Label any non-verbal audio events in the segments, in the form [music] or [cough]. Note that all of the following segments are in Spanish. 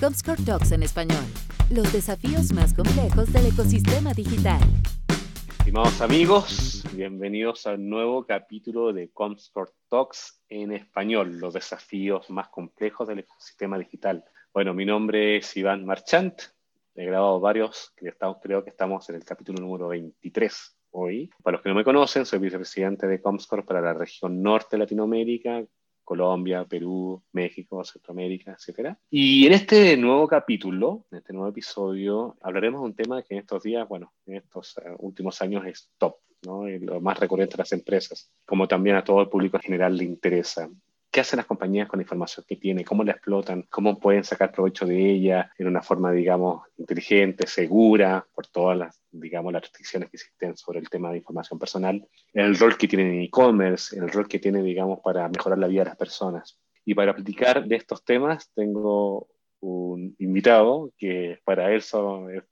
Comscore Talks en español. Los desafíos más complejos del ecosistema digital. Estimados amigos, bienvenidos al nuevo capítulo de Comscore Talks en español, los desafíos más complejos del ecosistema digital. Bueno, mi nombre es Iván Marchant, he grabado varios, creo que estamos en el capítulo número 23 hoy. Para los que no me conocen, soy vicepresidente de Comscore para la región norte de Latinoamérica, Colombia, Perú, México, Centroamérica, etc. Y en este nuevo capítulo, en este nuevo episodio, hablaremos de un tema que en estos días, bueno, en estos eh, últimos años es top, ¿no? Y lo más recurrente a las empresas, como también a todo el público en general le interesa. ¿Qué hacen las compañías con la información que tienen? ¿Cómo la explotan? ¿Cómo pueden sacar provecho de ella en una forma, digamos, inteligente, segura, por todas las, digamos, las restricciones que existen sobre el tema de información personal? El rol que tienen en e-commerce, el rol que tiene, digamos, para mejorar la vida de las personas. Y para platicar de estos temas tengo un invitado que para él es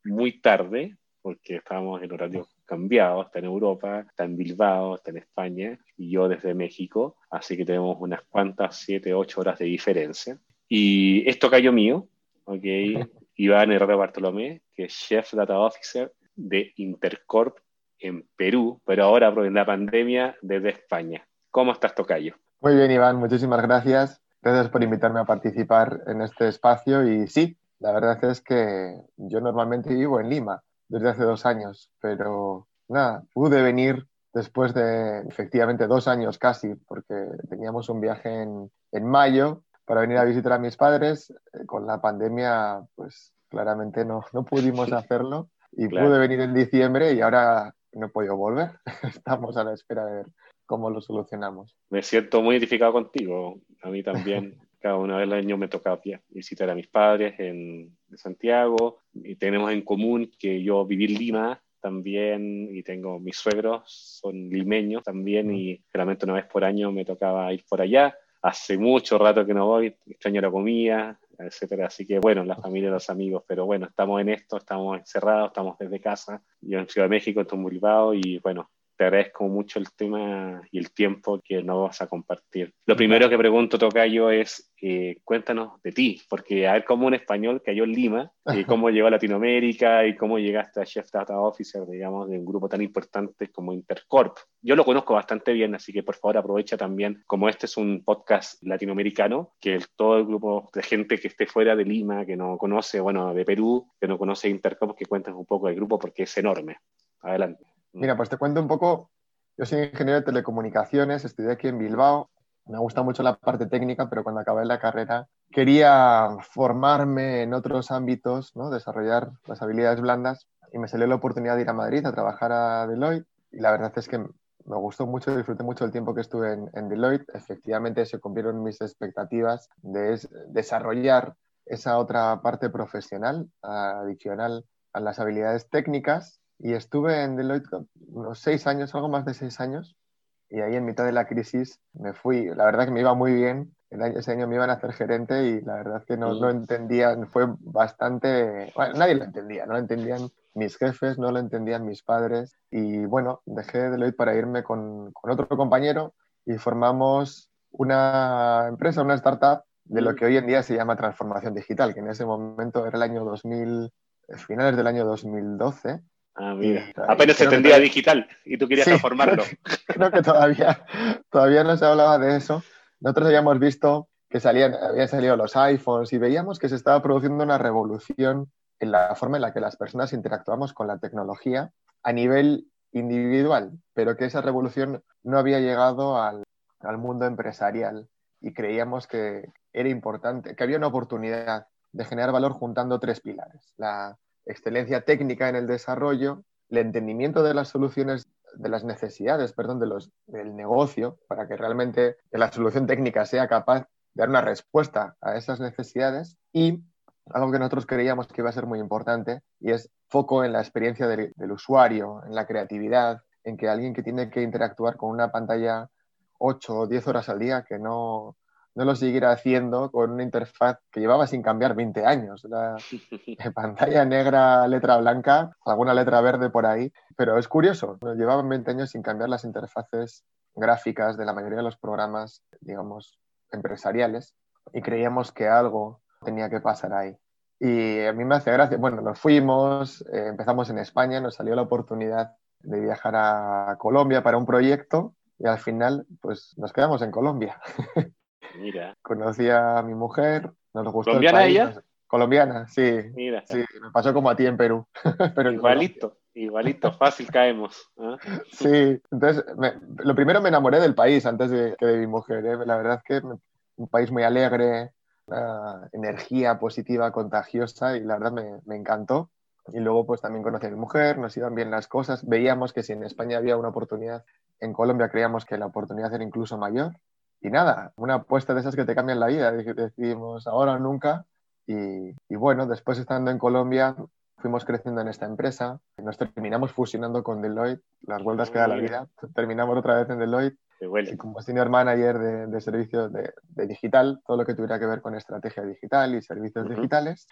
muy tarde, porque estábamos en horario cambiado, está en Europa, está en Bilbao, está en España y yo desde México, así que tenemos unas cuantas, siete, ocho horas de diferencia. Y esto cayó mío, ¿ok? [laughs] Iván Herrera Bartolomé, que es Chef Data Officer de Intercorp en Perú, pero ahora en la pandemia desde España. ¿Cómo estás, Tocayo? Muy bien, Iván, muchísimas gracias. Gracias por invitarme a participar en este espacio y sí, la verdad es que yo normalmente vivo en Lima, desde hace dos años, pero nada, pude venir después de efectivamente dos años casi, porque teníamos un viaje en, en mayo para venir a visitar a mis padres. Eh, con la pandemia, pues claramente no, no pudimos hacerlo y pude venir en diciembre y ahora no he podido volver. [laughs] Estamos a la espera de ver cómo lo solucionamos. Me siento muy identificado contigo. A mí también. [laughs] Cada una vez al año me toca visitar a mis padres en Santiago y tenemos en común que yo viví en Lima también y tengo mis suegros, son limeños también y realmente una vez por año me tocaba ir por allá. Hace mucho rato que no voy, extraño la comida, etcétera. Así que bueno, la familia, los amigos, pero bueno, estamos en esto, estamos encerrados, estamos desde casa. Yo en Ciudad de México, en Bilbao y bueno, te agradezco mucho el tema y el tiempo que nos vas a compartir. Lo primero que pregunto, Tocayo, es eh, cuéntanos de ti, porque a ver cómo un español cayó en Lima, y cómo llegó a Latinoamérica y cómo llegaste a Chef Data Officer, digamos, de un grupo tan importante como Intercorp. Yo lo conozco bastante bien, así que por favor aprovecha también, como este es un podcast latinoamericano, que todo el grupo de gente que esté fuera de Lima, que no conoce, bueno, de Perú, que no conoce Intercorp, que cuentes un poco del grupo porque es enorme. Adelante. Mira, pues te cuento un poco. Yo soy ingeniero de telecomunicaciones, estudié aquí en Bilbao. Me gusta mucho la parte técnica, pero cuando acabé la carrera quería formarme en otros ámbitos, ¿no? desarrollar las habilidades blandas y me salió la oportunidad de ir a Madrid a trabajar a Deloitte y la verdad es que me gustó mucho, disfruté mucho el tiempo que estuve en, en Deloitte. Efectivamente se cumplieron mis expectativas de desarrollar esa otra parte profesional adicional a las habilidades técnicas y estuve en Deloitte unos seis años, algo más de seis años, y ahí en mitad de la crisis me fui. La verdad que me iba muy bien. El año, ese año me iban a hacer gerente y la verdad que no, no entendían, fue bastante... Bueno, nadie lo entendía, no lo entendían mis jefes, no lo entendían mis padres. Y bueno, dejé Deloitte para irme con, con otro compañero y formamos una empresa, una startup de lo que hoy en día se llama transformación digital, que en ese momento era el año 2000, finales del año 2012 Ah, mira. Apenas se entendía digital y tú querías transformarlo. [laughs] Creo que todavía, todavía no se hablaba de eso. Nosotros habíamos visto que salían, habían salido los iPhones y veíamos que se estaba produciendo una revolución en la forma en la que las personas interactuamos con la tecnología a nivel individual, pero que esa revolución no había llegado al, al mundo empresarial y creíamos que era importante, que había una oportunidad de generar valor juntando tres pilares. La, excelencia técnica en el desarrollo, el entendimiento de las soluciones, de las necesidades, perdón, de los, del negocio, para que realmente la solución técnica sea capaz de dar una respuesta a esas necesidades. Y algo que nosotros creíamos que iba a ser muy importante y es foco en la experiencia del, del usuario, en la creatividad, en que alguien que tiene que interactuar con una pantalla 8 o 10 horas al día, que no, no lo siguiera haciendo con una interfaz que llevaba sin cambiar 20 años. La [laughs] pantalla negra, letra blanca, alguna letra verde por ahí. Pero es curioso, llevaban 20 años sin cambiar las interfaces gráficas de la mayoría de los programas, digamos, empresariales. Y creíamos que algo tenía que pasar ahí. Y a mí me hace gracia, bueno, nos fuimos, eh, empezamos en España, nos salió la oportunidad de viajar a Colombia para un proyecto y al final pues nos quedamos en Colombia. [laughs] Mira. Conocí a mi mujer, nos gustó ¿Colombiana el país, ella? Colombiana, sí. Mira. Sí, me pasó como a ti en Perú. [laughs] pero igualito, igualito, fácil caemos. ¿ah? Sí, entonces me- lo primero me enamoré del país antes de, que de mi mujer. ¿eh? La verdad es que me- un país muy alegre, una energía positiva, contagiosa y la verdad me, me encantó. Y luego pues también conocí a mi mujer, nos iban bien las cosas. Veíamos que si en España había una oportunidad, en Colombia creíamos que la oportunidad era incluso mayor. Y nada, una apuesta de esas que te cambian la vida. Dec- Decidimos ahora o nunca. Y, y bueno, después estando en Colombia, fuimos creciendo en esta empresa. Nos terminamos fusionando con Deloitte, las vueltas que da la vida. [laughs] Terminamos otra vez en Deloitte Te y como senior manager de, de servicios de, de digital, todo lo que tuviera que ver con estrategia digital y servicios digitales.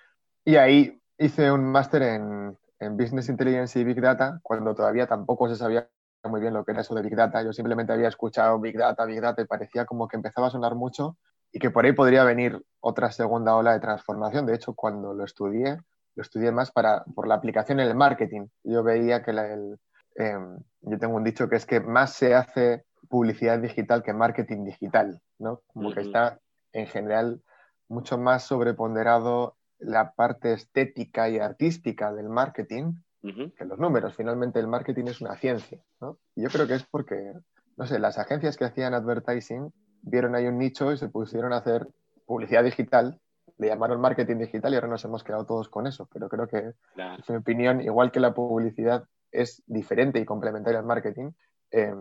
Y ahí hice un máster en, en Business Intelligence y Big Data, cuando todavía tampoco se sabía muy bien lo que era eso de Big Data. Yo simplemente había escuchado Big Data, Big Data y parecía como que empezaba a sonar mucho y que por ahí podría venir otra segunda ola de transformación. De hecho, cuando lo estudié, lo estudié más para, por la aplicación en el marketing. Yo veía que la- el, eh, yo tengo un dicho que es que más se hace publicidad digital que marketing digital, ¿no? Como que está en general mucho más sobreponderado la parte estética y artística del marketing Que los números. Finalmente el marketing es una ciencia, ¿no? Y yo creo que es porque, no sé, las agencias que hacían advertising vieron ahí un nicho y se pusieron a hacer publicidad digital, le llamaron marketing digital y ahora nos hemos quedado todos con eso. Pero creo que, Claro. en mi opinión, igual que la publicidad es diferente y complementaria al marketing, eh,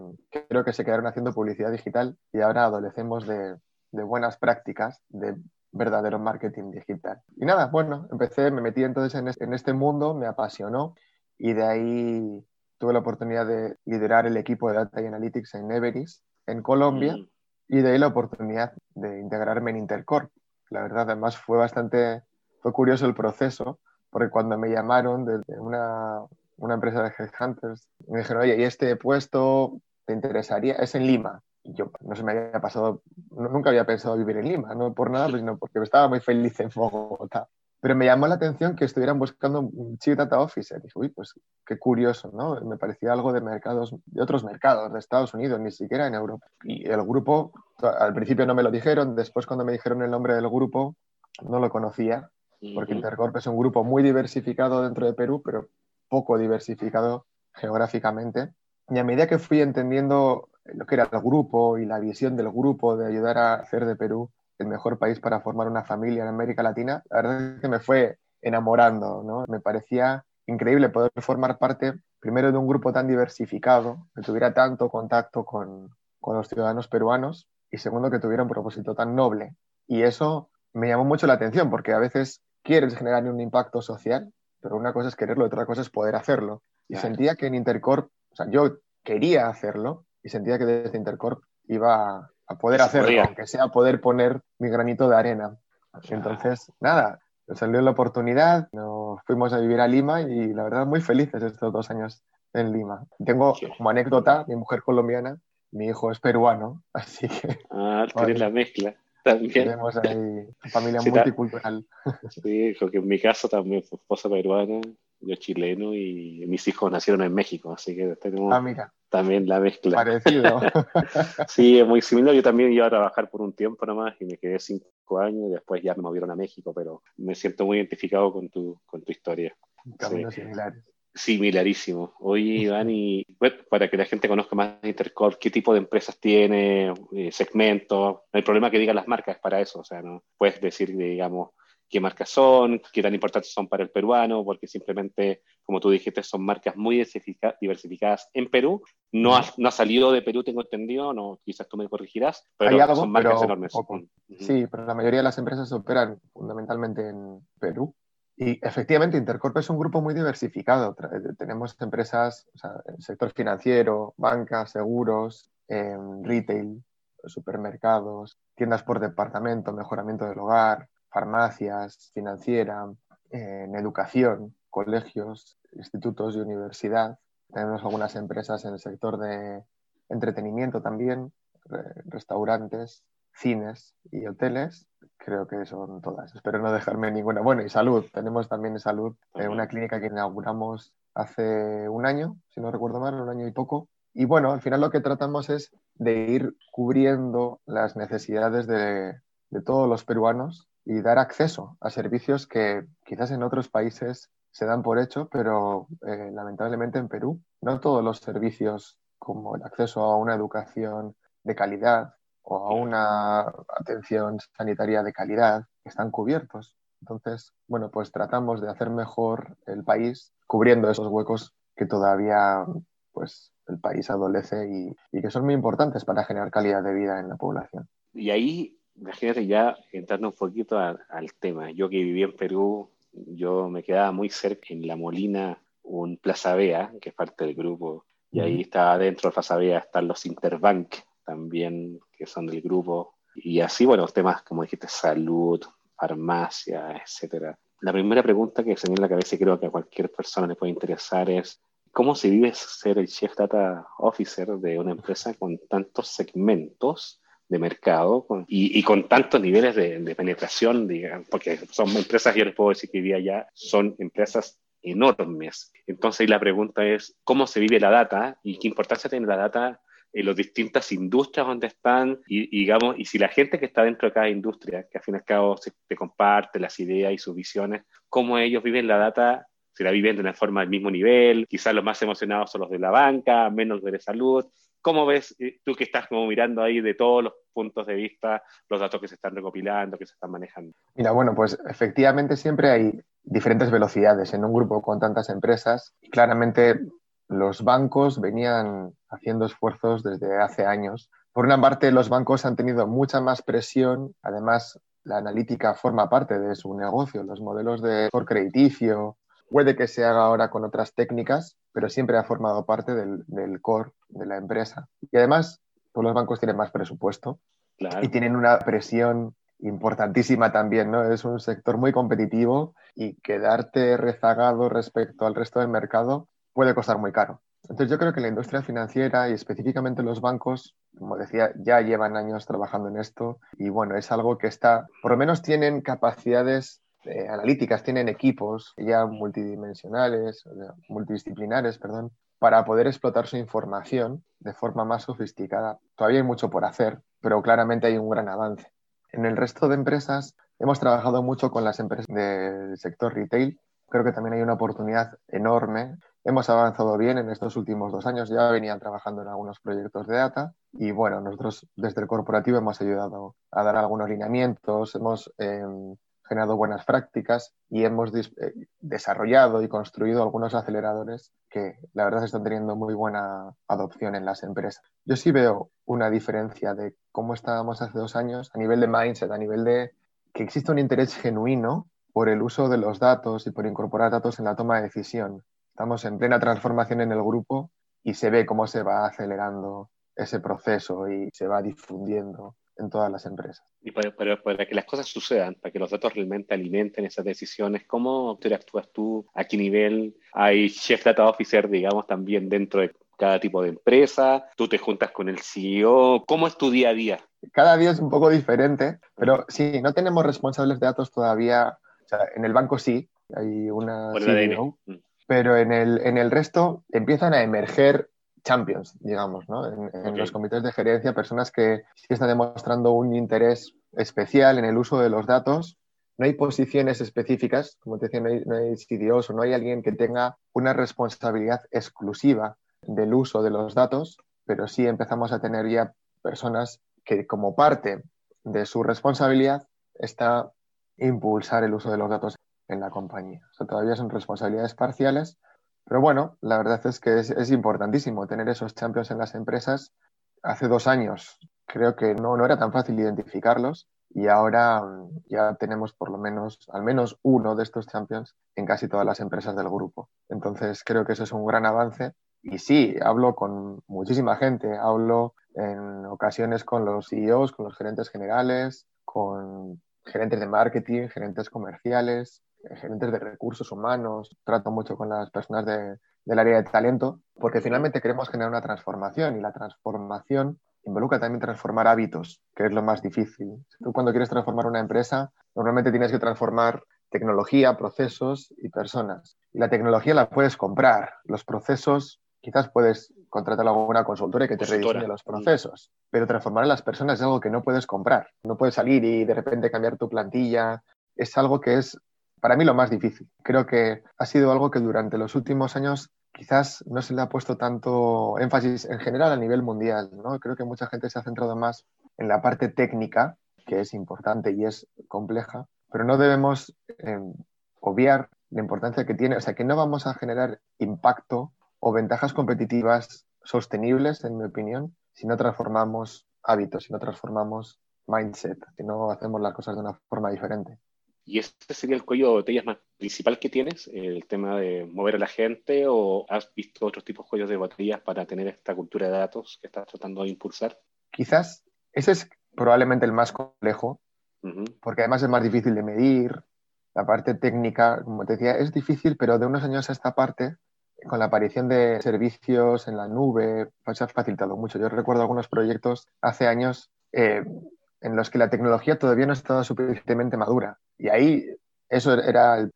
creo que se quedaron haciendo publicidad digital y ahora adolecemos de, de buenas prácticas de verdadero marketing digital. Y nada, bueno, empecé, me metí entonces en en este mundo, me apasionó y de ahí tuve la oportunidad de liderar el equipo de Data y Analytics en Everis, en Colombia, Mm. y de ahí la oportunidad de integrarme en Intercorp. La verdad, además fue bastante, fue curioso el proceso, porque cuando me llamaron desde una, una empresa de headhunters, me dijeron, oye, ¿y este puesto te interesaría? Es en Lima. Y yo no se me había pasado, no- nunca había pensado vivir en Lima, no por nada, sino porque estaba muy feliz en Bogotá. Pero me llamó la atención que estuvieran buscando un Chief Data Officer. Dije, uy, pues qué curioso, ¿no? Me parecía algo de mercados, de otros mercados, de Estados Unidos, ni siquiera en Europa. Y el grupo, al principio no me lo dijeron, después cuando me dijeron el nombre del grupo, no lo conocía, porque. Intercorp es un grupo muy diversificado dentro de Perú, pero poco diversificado geográficamente. Y a medida que fui entendiendo lo que era el grupo y la visión del grupo de ayudar a hacer de Perú el mejor país para formar una familia en América Latina, la verdad es que me fue enamorando, ¿no? Me parecía increíble poder formar parte primero de un grupo tan diversificado, que tuviera tanto contacto con, con los ciudadanos peruanos y segundo que tuviera un propósito tan noble. Y eso me llamó mucho la atención porque a veces quieres generar un impacto social, pero una cosa es quererlo, otra cosa es poder hacerlo. Y Claro. sentía que en Intercorp, o sea, yo quería hacerlo y sentía que desde Intercorp iba a, poder hacerlo, aunque sea poder poner mi granito de arena. Entonces, nada, salió la oportunidad, nos fuimos a vivir a Lima y la verdad muy felices estos dos años en Lima. Tengo como anécdota, mi mujer colombiana, mi hijo es peruano, [laughs] así que Ah, [laughs] Vale. tienes la mezcla también. tenemos ahí [laughs] familia Sí, multicultural. Sí, porque en mi caso también fue esposa peruana, yo chileno y mis hijos nacieron en México, así que tenemos Ah, mira, también la mezcla. parecido. [laughs] Sí, es muy similar. Yo también iba a trabajar por un tiempo nomás y me quedé cinco años y después ya me movieron a México, pero me siento muy identificado con tu, con tu historia. Caminos similares. Similarísimo. Oye, Iván, y bueno, para que la gente conozca más Intercorp, qué tipo de empresas tiene, eh, segmentos, no hay problema que digan las marcas para eso, o sea, no puedes decir, digamos, qué marcas son, qué tan importantes son para el peruano, porque simplemente, como tú dijiste, son marcas muy diversifica- diversificadas en Perú. No ha, no ha salido de Perú, tengo entendido, no, quizás tú me corregirás, pero algo, son marcas pero enormes. poco. Ujú. Sí, pero la mayoría de las empresas operan fundamentalmente en Perú. Y efectivamente, Intercorp es un grupo muy diversificado. Tra- Tenemos empresas, o sea, el sector financiero, banca, seguros, em, retail, supermercados, tiendas por departamento, mejoramiento del hogar, farmacias, financiera, en educación, colegios, institutos y universidad. Tenemos algunas empresas en el sector de entretenimiento también, re- restaurantes, cines y hoteles. creo que son todas. Espero no dejarme ninguna. Bueno, y salud. Tenemos también en salud una clínica que inauguramos hace un año, si no recuerdo mal, un año y poco. Y bueno, al final lo que tratamos es de ir cubriendo las necesidades de, de todos los peruanos y dar acceso a servicios que quizás en otros países se dan por hecho, pero eh, lamentablemente en Perú no todos los servicios como el acceso a una educación de calidad o a una atención sanitaria de calidad están cubiertos. Entonces, bueno, pues tratamos de hacer mejor el país cubriendo esos huecos que todavía pues el país adolece y, que son muy importantes para generar calidad de vida en la población. Y ahí, imagínate ya entrando un poquito al tema, yo que viví en Perú yo me quedaba muy cerca en La Molina, un Plaza Vea, que es parte del grupo, y ahí está dentro de Plaza Vea están los Interbank también, que son del grupo, y así, bueno, temas como dijiste, salud, farmacia, etcétera. La primera pregunta que se me viene a la cabeza y creo que a cualquier persona le puede interesar es, ¿cómo se vive ser el Chief Data Officer de una empresa con tantos segmentos de mercado y, con tantos niveles de, penetración, digamos, porque son empresas, yo les puedo decir que día ya son empresas enormes. Entonces, la pregunta es, ¿cómo se vive la data y qué importancia tiene la data en las distintas industrias donde están y, digamos, y si la gente que está dentro de cada industria, que al fin y al cabo se, te comparte las ideas y sus visiones, cómo ellos viven la data si la viven de una forma del mismo nivel, quizás los más emocionados son los de la banca, menos de la salud, ¿Cómo ves eh, tú que estás como mirando ahí de todos los puntos de vista los datos que se están recopilando, que se están manejando? Mira, bueno, pues efectivamente siempre hay diferentes velocidades en un grupo con tantas empresas claramente los bancos venían haciendo esfuerzos desde hace años. Por una parte, los bancos han tenido mucha más presión, además la analítica forma parte de su negocio, los modelos de por crediticio, puede que se haga ahora con otras técnicas, pero siempre ha formado parte del, core de la empresa. Y además, todos los bancos tienen más presupuesto y tienen una presión importantísima también, ¿no? Es un sector muy competitivo y quedarte rezagado respecto al resto del mercado puede costar muy caro. Entonces yo creo que la industria financiera y específicamente los bancos, como decía, ya llevan años trabajando en esto y bueno, es algo que está, por lo menos tienen capacidades eh, analíticas, tienen equipos ya multidimensionales, multidisciplinares, perdón, para poder explotar su información de forma más sofisticada. Todavía hay mucho por hacer, pero claramente hay un gran avance. En el resto de empresas hemos trabajado mucho con las empresas del sector retail. Creo que también hay una oportunidad enorme. Hemos avanzado bien en estos últimos dos años. Ya venían trabajando en algunos proyectos de data y bueno, nosotros desde el corporativo hemos ayudado a dar algunos lineamientos. Hemos em, generado buenas prácticas y hemos eh, desarrollado y construido algunos aceleradores que la verdad están teniendo muy buena adopción en las empresas. Yo sí veo una diferencia de cómo estábamos hace dos años a nivel de mindset, a nivel de que existe un interés genuino por el uso de los datos y por incorporar datos en la toma de decisión. Estamos en plena transformación en el grupo y se ve cómo se va acelerando ese proceso y se va difundiendo en todas las empresas. Y para, que las cosas sucedan, para que los datos realmente alimenten esas decisiones, ¿cómo interactúas tú? ¿A qué nivel? ¿Hay Chef Data Officer, digamos, también dentro de cada tipo de empresa? ¿Tú te juntas con el CEO? ¿Cómo es tu día a día? Cada día es un poco diferente, pero sí, no tenemos responsables de datos todavía. O sea, en el banco sí, hay una CEO, mm. pero en el, en el resto empiezan a emerger champions, digamos, ¿no? en, los comités de gerencia, personas que sí están demostrando un interés especial en el uso de los datos. No hay posiciones específicas, como te decía, no hay, no hay CDOs o no hay alguien que tenga una responsabilidad exclusiva del uso de los datos, pero sí empezamos a tener ya personas que como parte de su responsabilidad está impulsar el uso de los datos en la compañía. O sea, todavía son responsabilidades parciales, pero bueno, la verdad es que es, importantísimo tener esos champions en las empresas. Hace dos años creo que no, no era tan fácil identificarlos y ahora mm, ya tenemos por lo menos, al menos uno de estos champions en casi todas las empresas del grupo. Entonces creo que eso es un gran avance. Y sí, hablo con muchísima gente, hablo en ocasiones con los CEOs, con los gerentes generales, con gerentes de marketing, gerentes comerciales, gerentes de recursos humanos, trato mucho con las personas del área de talento, porque finalmente queremos generar una transformación y la transformación involucra también transformar hábitos, que es lo más difícil. Tú cuando quieres transformar una empresa, normalmente tienes que transformar tecnología, procesos y personas. Y la tecnología la puedes comprar, los procesos quizás puedes contratar a alguna consultora que te rediseñe los procesos, pero transformar a las personas es algo que no puedes comprar. No puedes salir y de repente cambiar tu plantilla. Es algo que es para mí lo más difícil. Creo que ha sido algo que durante los últimos años quizás no se le ha puesto tanto énfasis en general a nivel mundial. ¿no? Creo que mucha gente se ha centrado más en la parte técnica, que es importante y es compleja, pero no debemos em, obviar la importancia que tiene, o sea, que no vamos a generar impacto o ventajas competitivas sostenibles, en mi opinión, si no transformamos hábitos, si no transformamos mindset, si no hacemos las cosas de una forma diferente. ¿Y este sería el cuello de botella más principal que tienes? ¿El tema de mover a la gente o has visto otros tipos de cuellos de botellas para tener esta cultura de datos que estás tratando de impulsar? Quizás ese es probablemente el más complejo, porque además es más difícil de medir. La parte técnica, como te decía, es difícil, pero de unos años a esta parte, con la aparición de servicios en la nube, pues se ha facilitado mucho. Yo recuerdo algunos proyectos hace años eh, en los que la tecnología todavía no estaba suficientemente madura. Y ahí eso era el,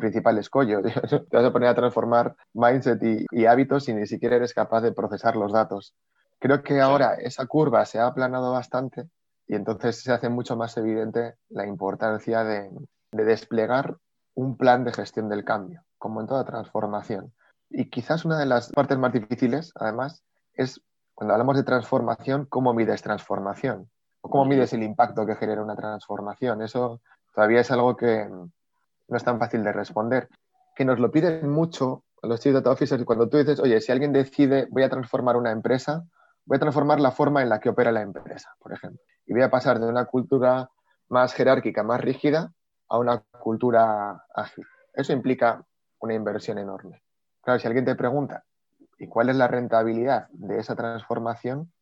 principal escollo. [laughs] Te vas a poner a transformar mindset y, hábitos y ni siquiera eres capaz de procesar los datos. Creo que ahora esa curva se ha aplanado bastante y entonces se hace mucho más evidente la importancia de, de desplegar un plan de gestión del cambio, como en toda transformación. Y quizás una de las partes más difíciles, además, es cuando hablamos de transformación, cómo mides transformación cómo mides el impacto que genera una transformación. Eso todavía es algo que no es tan fácil de responder. Que nos lo piden mucho los Chief Data Officers cuando tú dices, oye, si alguien decide voy a transformar una empresa, voy a transformar la forma en la que opera la empresa, por ejemplo. Y voy a pasar de una cultura más jerárquica, más rígida, a una cultura ágil. Eso implica una inversión enorme. Claro, si alguien te pregunta, ¿y cuál es la rentabilidad de esa transformación?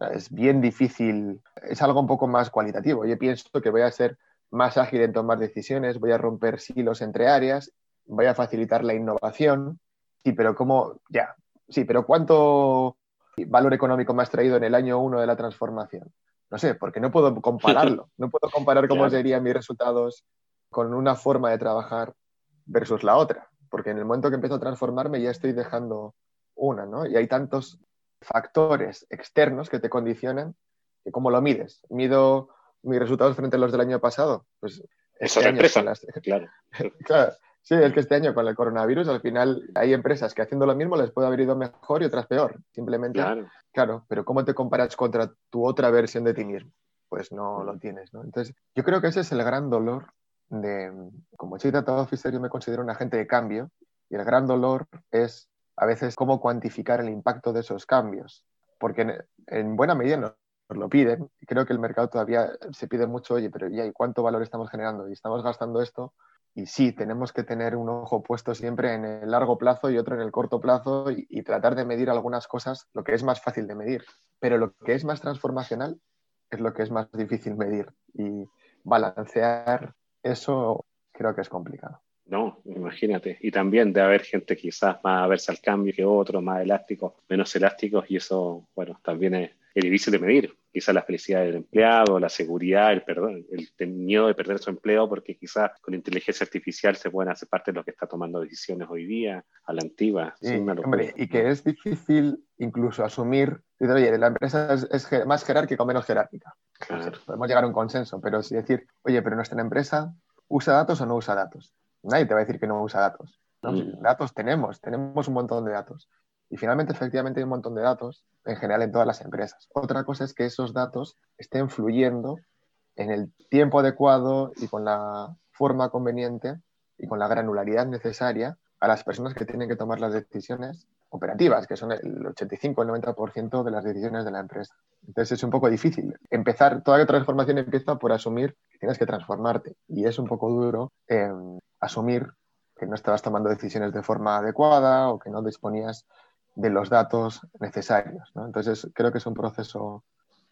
Es bien difícil, es algo un poco más cualitativo. Yo pienso que voy a ser más ágil en tomar decisiones, voy a romper silos entre áreas, voy a facilitar la innovación. Sí, pero ¿cómo? Ya, sí, pero ¿cuánto valor económico me has traído en el año uno de la transformación? No sé, porque no puedo compararlo. [laughs] No puedo comparar cómo serían mis resultados con una forma de trabajar versus la otra. Porque en el momento que empiezo a transformarme ya estoy dejando una, ¿no? Y hay tantos factores externos que te condicionan, que cómo lo mides. Mido mis resultados frente a los del año pasado. Pues este Eso empresa, [laughs] claro. claro. Sí, es que este año con el coronavirus al final hay empresas que haciendo lo mismo les puede haber ido mejor y otras peor. Simplemente, claro, claro pero ¿cómo te comparas contra tu otra versión de ti mismo? Pues no lo tienes, ¿no? Entonces, yo creo que ese es el gran dolor de, como Chief Data Officer, yo me considero un agente de cambio y el gran dolor es a veces cómo cuantificar el impacto de esos cambios, porque en, buena medida nos, lo piden. Creo que el mercado todavía se pide mucho, oye, pero ¿y cuánto valor estamos generando? Y estamos gastando esto. Y sí, tenemos que tener un ojo puesto siempre en el largo plazo y otro en el corto plazo y, y tratar de medir algunas cosas, lo que es más fácil de medir. Pero lo que es más transformacional es lo que es más difícil medir. Y balancear eso creo que es complicado. No, imagínate. Y también de haber gente quizás más aversa al cambio que otros, más elásticos, menos elásticos, y eso, bueno, también es, difícil de medir. Quizás la felicidad del empleado, la seguridad, el, perdón, el, miedo de perder su empleo, porque quizás con inteligencia artificial se pueden hacer parte de lo que está tomando decisiones hoy día, a la antigua. y que es difícil incluso asumir, oye, la empresa es, más jerárquica o menos jerárquica. podemos llegar a un consenso, pero si decir, oye, pero nuestra empresa usa datos o no usa datos nadie te va a decir que no usa datos. Mm. Datos tenemos, tenemos un montón de datos. Y finalmente, efectivamente, hay un montón de datos en general en todas las empresas. Otra cosa es que esos datos estén fluyendo en el tiempo adecuado y con la forma conveniente y con la granularidad necesaria a las personas que tienen que tomar las decisiones operativas, que son el 85 o el 90% de las decisiones de la empresa. Entonces es un poco difícil. Empezar, toda transformación empieza por asumir que tienes que transformarte y es un poco duro eh, asumir que no estabas tomando decisiones de forma adecuada o que no disponías de los datos necesarios. Entonces creo que es un proceso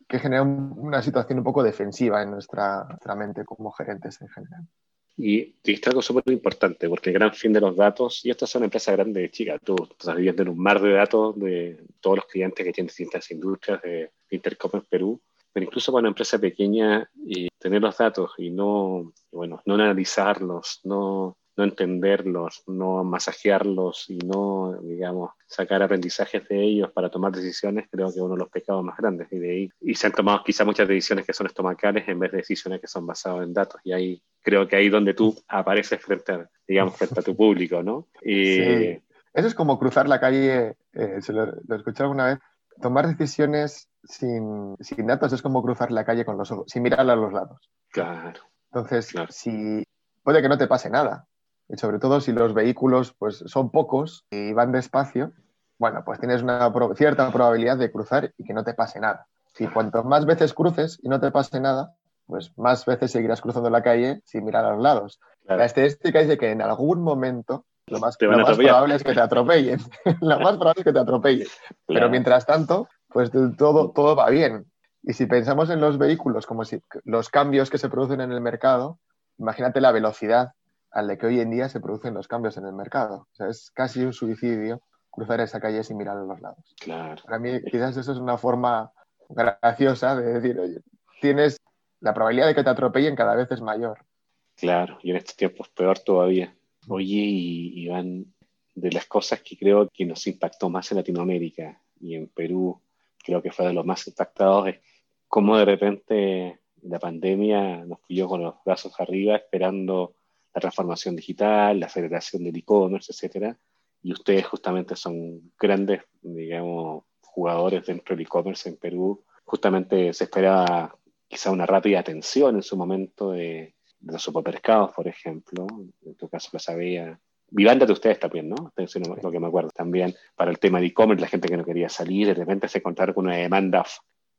que genera una situación un poco defensiva en nuestra, nuestra mente como gerentes en general. Y dijiste algo súper importante, porque el gran fin de los datos, y esto es una empresa grande de chica, tú estás viviendo en un mar de datos de todos los clientes que tienen distintas industrias de Intercom en Perú, pero incluso para una empresa pequeña, y tener los datos y no, bueno, no analizarlos, no no entenderlos, no masajearlos y no, digamos, sacar aprendizajes de ellos para tomar decisiones, creo que uno de los pecados más grandes. Y de ahí, y se han tomado quizá muchas decisiones que son estomacales en vez de decisiones que son basadas en datos. Y ahí creo que ahí donde tú apareces frente a, digamos, frente a tu público, ¿no? Y, sí. Eso es como cruzar la calle, eh, se lo, lo escuché alguna vez, tomar decisiones sin, sin, datos es como cruzar la calle con los ojos, sin mirar a los lados. Claro. Entonces, si puede que no te pase nada, y sobre todo si los vehículos pues, son pocos y van despacio, bueno, pues tienes una cierta probabilidad de cruzar y que no te pase nada. Y cuanto más veces cruces y no te pase nada, pues más veces seguirás cruzando la calle sin mirar a los lados. La estadística dice que en algún momento lo más, lo más probable es que te atropellen. [laughs] lo más probable es que te atropellen. Pero mientras tanto, pues todo, todo va bien. Y si pensamos en los vehículos como si los cambios que se producen en el mercado, imagínate la velocidad al de que hoy en día se producen los cambios en el mercado. O sea, es casi un suicidio cruzar esa calle sin mirar a los lados. Claro. Para mí, quizás eso es una forma graciosa de decir, oye, tienes la probabilidad de que te atropellen cada vez es mayor. Claro, y en estos tiempos peor todavía. Oye, Iván, de las cosas que creo que nos impactó más en Latinoamérica y en Perú, creo que fue de los más impactados, es cómo de repente la pandemia nos pilló con los brazos arriba esperando la transformación digital, la aceleración del e-commerce, etcétera. Y ustedes justamente son grandes, digamos, jugadores dentro del e-commerce en Perú. Justamente se esperaba quizá una rápida atención en su momento de, los supermercados, por ejemplo. En tu caso lo sabía. Vivanda de ustedes también, ¿no? Atención lo que me acuerdo también. Para el tema de e-commerce, la gente que no quería salir, de repente se encontraron con una demanda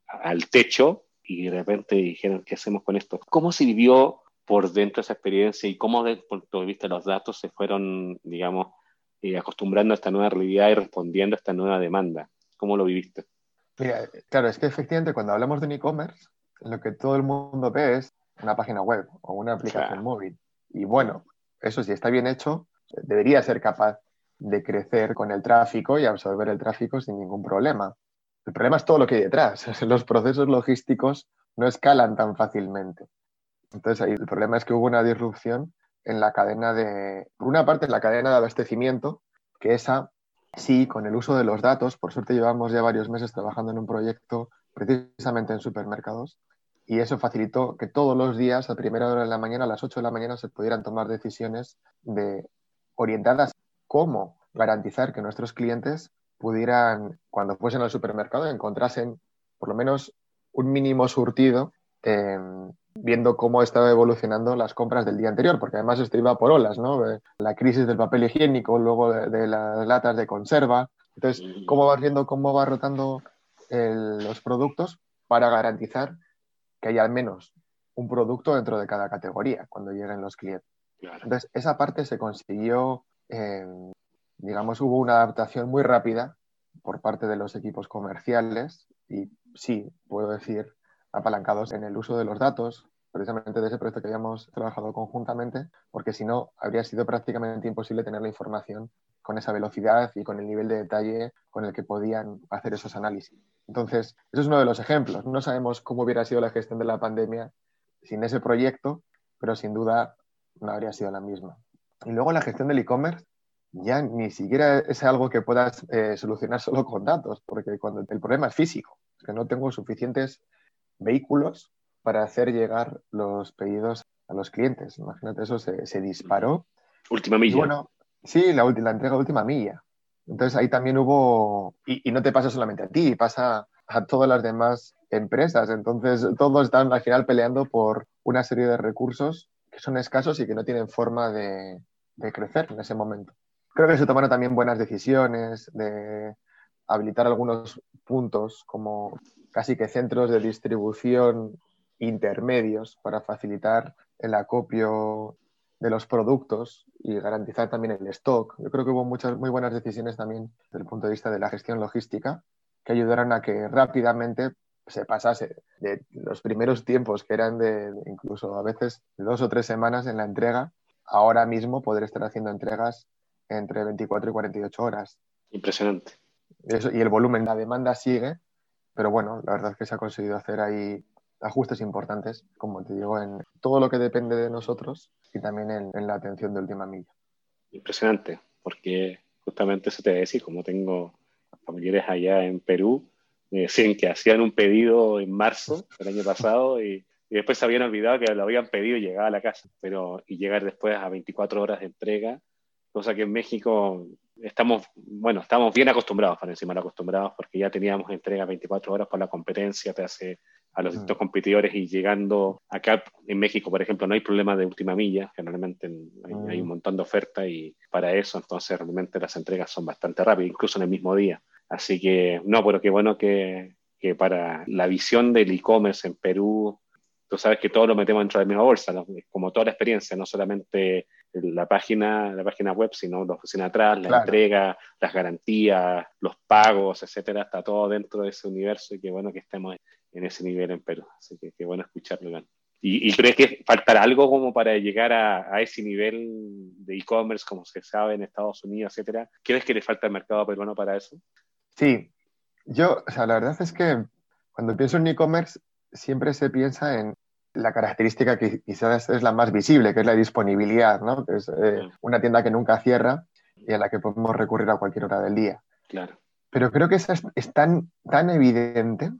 al techo y de repente dijeron, ¿qué hacemos con esto? ¿Cómo se vivió por dentro de esa experiencia y cómo desde el punto de vista de los datos se fueron, digamos, eh, acostumbrando a esta nueva realidad y respondiendo a esta nueva demanda. ¿Cómo lo viviste? Mira, claro, es que efectivamente cuando hablamos de e-commerce, lo que todo el mundo ve es una página web o una aplicación móvil. Y bueno, eso si está bien hecho, debería ser capaz de crecer con el tráfico y absorber el tráfico sin ningún problema. El problema es todo lo que hay detrás. [laughs] Los procesos logísticos no escalan tan fácilmente. Entonces ahí el problema es que hubo una disrupción en la cadena de, por una parte en la cadena de abastecimiento, que esa sí, con el uso de los datos, por suerte llevamos ya varios meses trabajando en un proyecto precisamente en supermercados, y eso facilitó que todos los días, a primera hora de la mañana, a las 8 de la mañana, se pudieran tomar decisiones de, orientadas cómo garantizar que nuestros clientes pudieran, cuando fuesen al supermercado, encontrasen por lo menos un mínimo surtido viendo cómo estaba evolucionando las compras del día anterior, porque además esto iba por olas, ¿no? La crisis del papel higiénico, luego de, las latas de conserva. Entonces, cómo vas viendo cómo va rotando los productos para garantizar que haya al menos un producto dentro de cada categoría cuando lleguen los clientes. Entonces, esa parte se consiguió, digamos, hubo una adaptación muy rápida por parte de los equipos comerciales y sí, puedo decir apalancados en el uso de los datos, precisamente de ese proyecto que habíamos trabajado conjuntamente, porque si no, habría sido prácticamente imposible tener la información con esa velocidad y con el nivel de detalle con el que podían hacer esos análisis. Entonces, eso es uno de los ejemplos. No sabemos cómo hubiera sido la gestión de la pandemia sin ese proyecto, pero sin duda no habría sido la misma. Y luego la gestión del e-commerce ya ni siquiera es algo que puedas eh, solucionar solo con datos, porque cuando el problema es físico, es que no tengo suficientes vehículos para hacer llegar los pedidos a los clientes. Imagínate, eso se, disparó. Última milla. bueno, sí, la, la entrega de última milla. Entonces ahí también hubo, y, no te pasa solamente a ti, pasa a todas las demás empresas. Entonces todos están al final peleando por una serie de recursos que son escasos y que no tienen forma de, crecer en ese momento. Creo que se tomaron también buenas decisiones de habilitar algunos puntos como casi que centros de distribución intermedios para facilitar el acopio de los productos y garantizar también el stock. Yo creo que hubo muchas muy buenas decisiones también desde el punto de vista de la gestión logística que ayudaron a que rápidamente se pasase de los primeros tiempos que eran de incluso a veces dos o tres semanas en la entrega, ahora mismo poder estar haciendo entregas entre 24 y 48 horas. Impresionante. y el volumen, la demanda sigue, pero bueno, la verdad es que se ha conseguido hacer ahí ajustes importantes, como te digo, en todo lo que depende de nosotros y también en, la atención de última milla. Impresionante, porque justamente eso te voy a decir, como tengo familiares allá en Perú, me decían que hacían un pedido en marzo del año pasado y, después se habían olvidado que lo habían pedido y llegaba a la casa, pero y llegar después a 24 horas de entrega, cosa que en México estamos, bueno, estamos bien acostumbrados, para encima acostumbrados, porque ya teníamos entrega 24 horas por la competencia, te hace a los distintos competidores y llegando acá en México, por ejemplo, no hay problema de última milla, generalmente hay, un montón de ofertas y para eso entonces realmente las entregas son bastante rápidas, incluso en el mismo día. Así que no, pero qué bueno que, que para la visión del e-commerce en Perú, tú sabes que todo lo metemos dentro de la misma bolsa, como toda la experiencia, no solamente la página, la página web, sino la oficina atrás, la entrega, las garantías, los pagos, etcétera, está todo dentro de ese universo y qué bueno que estemos en ese nivel en Perú. Así que qué bueno escucharlo, ¿Y, crees que faltará algo como para llegar a, ese nivel de e-commerce, como se sabe en Estados Unidos, etcétera? ¿Crees que le falta el mercado peruano para eso? Sí, yo, o sea, la verdad es que cuando pienso en e-commerce, siempre se piensa en la característica que quizás es la más visible, que es la disponibilidad, ¿no? Que es eh, una tienda que nunca cierra y a la que podemos recurrir a cualquier hora del día. Claro. Pero creo que esa es, tan, tan evidente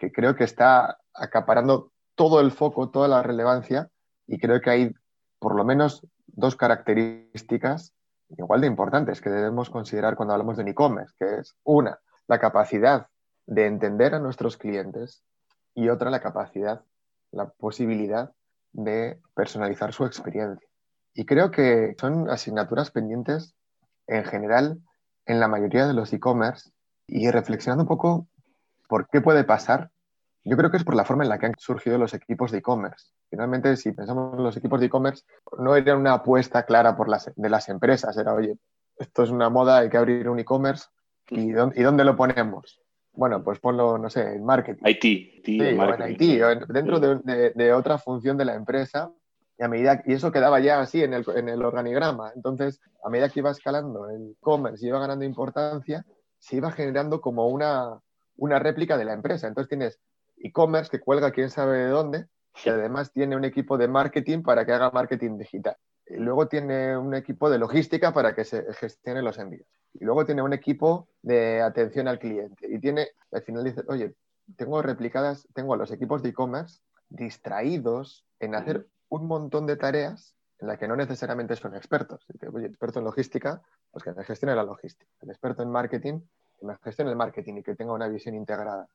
que creo que está acaparando todo el foco, toda la relevancia, y creo que hay por lo menos dos características igual de importantes que debemos considerar cuando hablamos de e-commerce, que es una, la capacidad de entender a nuestros clientes y otra, la capacidad la posibilidad de personalizar su experiencia. Y creo que son asignaturas pendientes en general en la mayoría de los e-commerce y reflexionando un poco por qué puede pasar, yo creo que es por la forma en la que han surgido los equipos de e-commerce. Finalmente, si pensamos en los equipos de e-commerce, no era una apuesta clara por las, de las empresas, era, oye, esto es una moda, hay que abrir un e-commerce, ¿y, ¿y dónde lo ponemos? Bueno, pues ponlo, no sé, en marketing. IT. sí, o en IT, dentro de, otra función de la empresa. Y, a medida, y eso quedaba ya así en el, en el organigrama. Entonces, a medida que iba escalando el e-commerce y iba ganando importancia, se iba generando como una, una réplica de la empresa. Entonces tienes e-commerce que cuelga quién sabe de dónde, y además tiene un equipo de marketing para que haga marketing digital. Y luego tiene un equipo de logística para que se gestione los envíos y luego tiene un equipo de atención al cliente y tiene, al final dice, oye, tengo replicadas, tengo a los equipos de e-commerce distraídos en hacer un montón de tareas en las que no necesariamente son expertos. Oye, experto en logística, pues que gestione la logística. El experto en marketing, que me gestione el marketing y que tenga una visión integrada.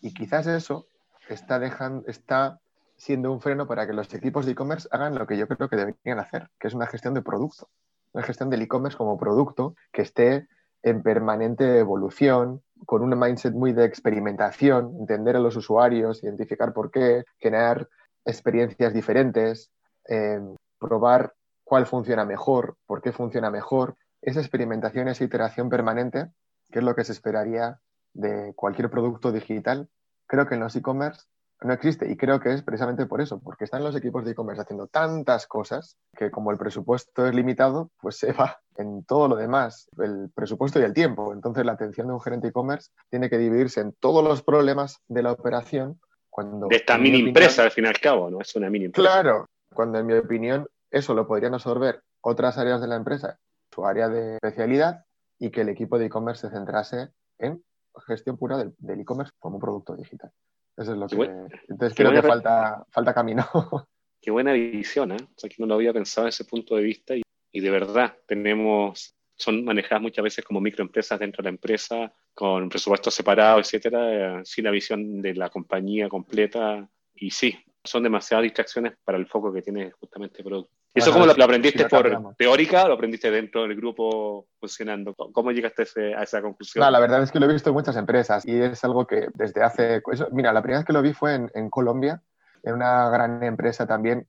Y quizás eso está siendo un freno para que los equipos de e-commerce hagan lo que yo creo que deberían hacer, que es una gestión de producto una gestión del e-commerce como producto que esté en permanente evolución, con un mindset muy de experimentación, entender a los usuarios, identificar por qué, generar experiencias diferentes, eh, probar cuál funciona mejor, por qué funciona mejor. Esa experimentación, esa iteración permanente, que es lo que se esperaría de cualquier producto digital, creo que en los e-commerce no existe. Y creo que es precisamente por eso, porque están los equipos de e-commerce haciendo tantas cosas que como el presupuesto es limitado, pues se va en todo lo demás, el presupuesto y el tiempo. Entonces la atención de un gerente e-commerce tiene que dividirse en todos los problemas de la operación. Cuando, de esta mini empresa, al fin y al cabo, ¿no? Es una mini empresa. Claro, cuando en mi opinión eso lo podrían absorber otras áreas de la empresa, su área de especialidad, y que el equipo de e-commerce se centrase en gestión pura del e-commerce como producto digital. Eso es lo que. Entonces creo que falta, falta camino. [laughs] Qué buena visión, ¿eh? O sea, que no lo había pensado desde ese punto de vista y, y de verdad tenemos, son manejadas muchas veces como microempresas dentro de la empresa, con presupuestos separados, etcétera, eh, sin la visión de la compañía completa. Y sí, son demasiadas distracciones para el foco que tiene justamente el producto. ¿Eso cómo lo, aprendiste por teórica o lo aprendiste dentro del grupo funcionando? ¿Cómo llegaste a, esa conclusión? No, la verdad es que lo he visto en muchas empresas y es algo que desde hace... mira, la primera vez que lo vi fue en, Colombia, en una gran empresa también,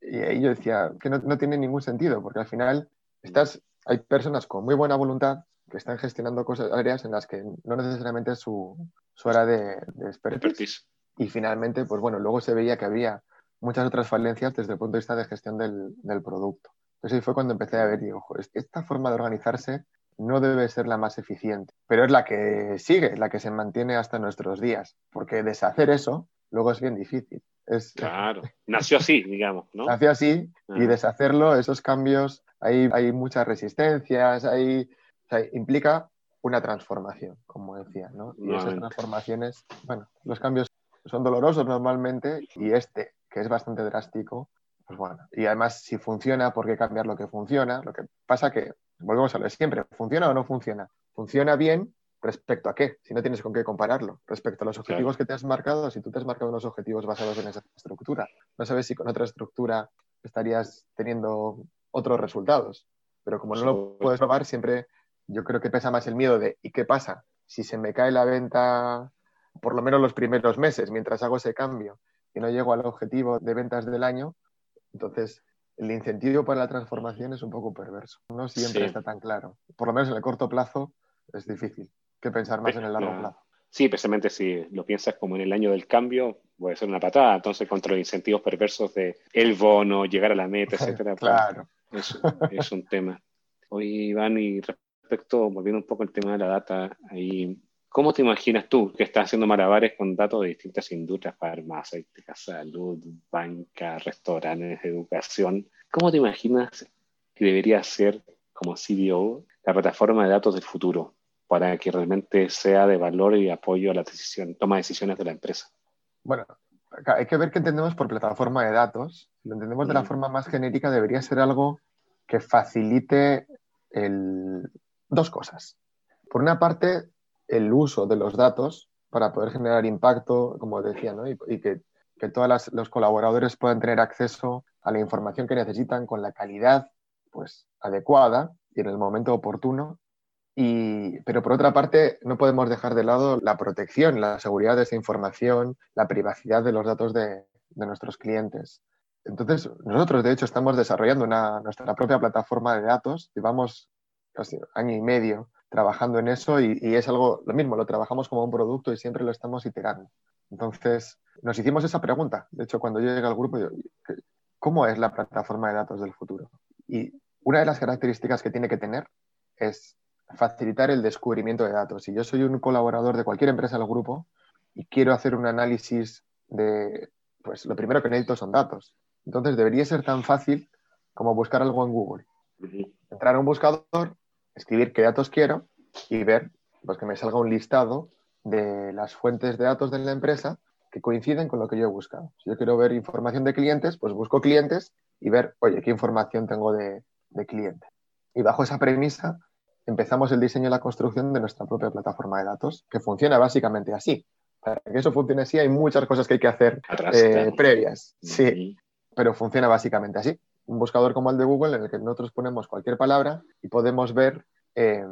y ahí yo decía que no, tiene ningún sentido, porque al final estás, hay personas con muy buena voluntad que están gestionando cosas, áreas en las que no necesariamente es su, su área de, de expertise. Y finalmente, pues bueno, luego se veía que había muchas otras falencias desde el punto de vista de gestión del, producto. Entonces ahí fue cuando empecé a ver, digo, ojo, esta forma de organizarse no debe ser la más eficiente, pero es la que sigue, la que se mantiene hasta nuestros días, porque deshacer eso luego es bien difícil. Es, claro, nació así, digamos, ¿no? Nació así y deshacerlo, esos cambios, hay, hay muchas resistencias, hay, implica una transformación, como decía, ¿no? Y esas transformaciones, bueno, los cambios son dolorosos normalmente y este, que es bastante drástico, pues bueno, y además si funciona, ¿por qué cambiar lo que funciona? Lo que pasa que, volvemos a lo de siempre, ¿funciona o no funciona? Funciona bien respecto a qué, si no tienes con qué compararlo, respecto a los objetivos que te has marcado, si tú te has marcado unos objetivos basados en esa estructura, no sabes si con otra estructura estarías teniendo otros resultados, pero como no lo puedes probar, siempre yo creo que pesa más el miedo de ¿y qué pasa? Si se me cae la venta por lo menos los primeros meses, mientras hago ese cambio y no llego al objetivo de ventas del año, entonces el incentivo para la transformación es un poco perverso. No siempre está tan claro. Por lo menos en el corto plazo es difícil que pensar más en el largo plazo. Sí, precisamente si lo piensas como en el año del cambio, puede ser una patada. Entonces, contra los incentivos perversos de el bono, llegar a la meta, [laughs] etcétera, pues, claro. es, un tema. Hoy, Iván, y respecto, volviendo un poco al tema de la data, ahí ¿Cómo te imaginas tú que estás haciendo malabares con datos de distintas industrias, farmacéuticas, salud, banca, restaurantes, educación? ¿Cómo te imaginas que debería ser como CDO la plataforma de datos del futuro para que realmente sea de valor y apoyo a la decisión, toma de decisiones de la empresa? Bueno, hay que ver qué entendemos por plataforma de datos. Si lo entendemos de la mm. forma más genérica, debería ser algo que facilite dos cosas. Por una parte, el uso de los datos para poder generar impacto, como decía, y, que, todos los colaboradores puedan tener acceso a la información que necesitan con la calidad pues, adecuada y en el momento oportuno. Y, pero por otra parte, no podemos dejar de lado la protección, la seguridad de esa información, la privacidad de los datos de, nuestros clientes. Entonces, nosotros, de hecho, estamos desarrollando nuestra propia plataforma de datos. Llevamos casi año y medio trabajando en eso y, es algo, lo mismo, lo trabajamos como un producto y siempre lo estamos iterando. Entonces, nos hicimos esa pregunta. De hecho, cuando yo llegué al grupo, yo, ¿cómo es la plataforma de datos del futuro? Y una de las características que tiene que tener es facilitar el descubrimiento de datos. Si yo soy un colaborador de cualquier empresa del grupo y quiero hacer un análisis de, pues lo primero que necesito son datos. Entonces, debería ser tan fácil como buscar algo en Google. Entrar a un buscador, escribir qué datos quiero y ver pues, que me salga un listado de las fuentes de datos de la empresa que coinciden con lo que yo he buscado. Si yo quiero ver información de clientes, pues busco clientes y ver, oye, qué información tengo de, de cliente. Y bajo esa premisa empezamos el diseño y la construcción de nuestra propia plataforma de datos, que funciona básicamente así. Para que eso funcione así hay muchas cosas que hay que hacer eh, previas. Sí, pero funciona básicamente así un buscador como el de Google en el que nosotros ponemos cualquier palabra y podemos ver eh,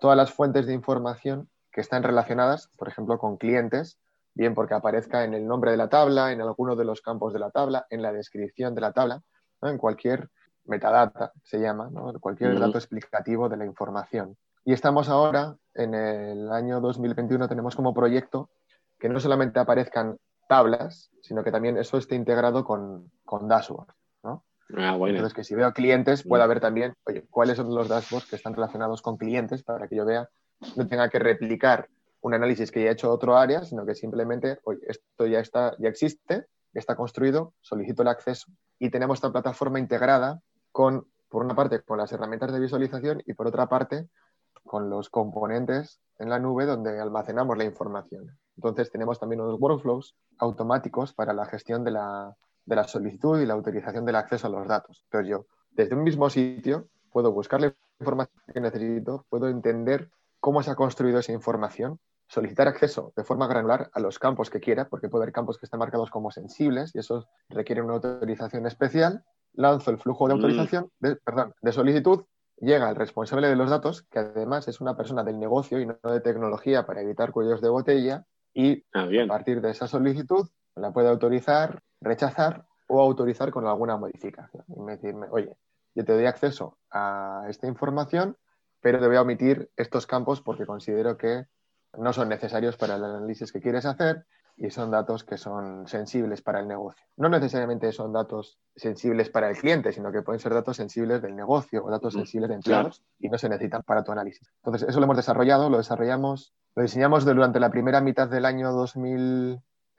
todas las fuentes de información que están relacionadas, por ejemplo, con clientes, bien porque aparezca en el nombre de la tabla, en alguno de los campos de la tabla, en la descripción de la tabla, en cualquier metadata se llama, cualquier dato explicativo de la información. Y estamos ahora, en el año 2021, tenemos como proyecto que no solamente aparezcan tablas, sino que también eso esté integrado con, con dashboard. Ah, Entonces, que si veo clientes, pueda ver también, oye, cuáles son los dashboards que están relacionados con clientes para que yo vea, no tenga que replicar un análisis que ya he hecho otro área, sino que simplemente, oye, esto ya está, ya existe, está construido, solicito el acceso. Y tenemos esta plataforma integrada con, por una parte, con las herramientas de visualización y por otra parte, con los componentes en la nube donde almacenamos la información. Entonces tenemos también unos workflows automáticos para la gestión de la, de la solicitud y la autorización del acceso a los datos. Entonces yo, desde un mismo sitio, puedo buscar la información que necesito, puedo entender cómo se ha construido esa información, solicitar acceso de forma granular a los campos que quiera, porque puede haber campos que están marcados como sensibles y eso requiere una autorización especial. Lanzo el flujo de mm. autorización, de, perdón, de solicitud, llega el responsable de los datos, que además es una persona del negocio y no de tecnología para evitar cuellos de botella, y ah, a partir de esa solicitud la puede autorizar, rechazar o autorizar con alguna modificación. Y decirme, oye, yo te doy acceso a esta información, pero te voy a omitir estos campos porque considero que no son necesarios para el análisis que quieres hacer y son datos que son sensibles para el negocio. No necesariamente son datos sensibles para el cliente, sino que pueden ser datos sensibles del negocio o datos sensibles de empleados y no se necesitan para tu análisis. Entonces, eso lo hemos desarrollado, lo desarrollamos, lo diseñamos durante la primera mitad del año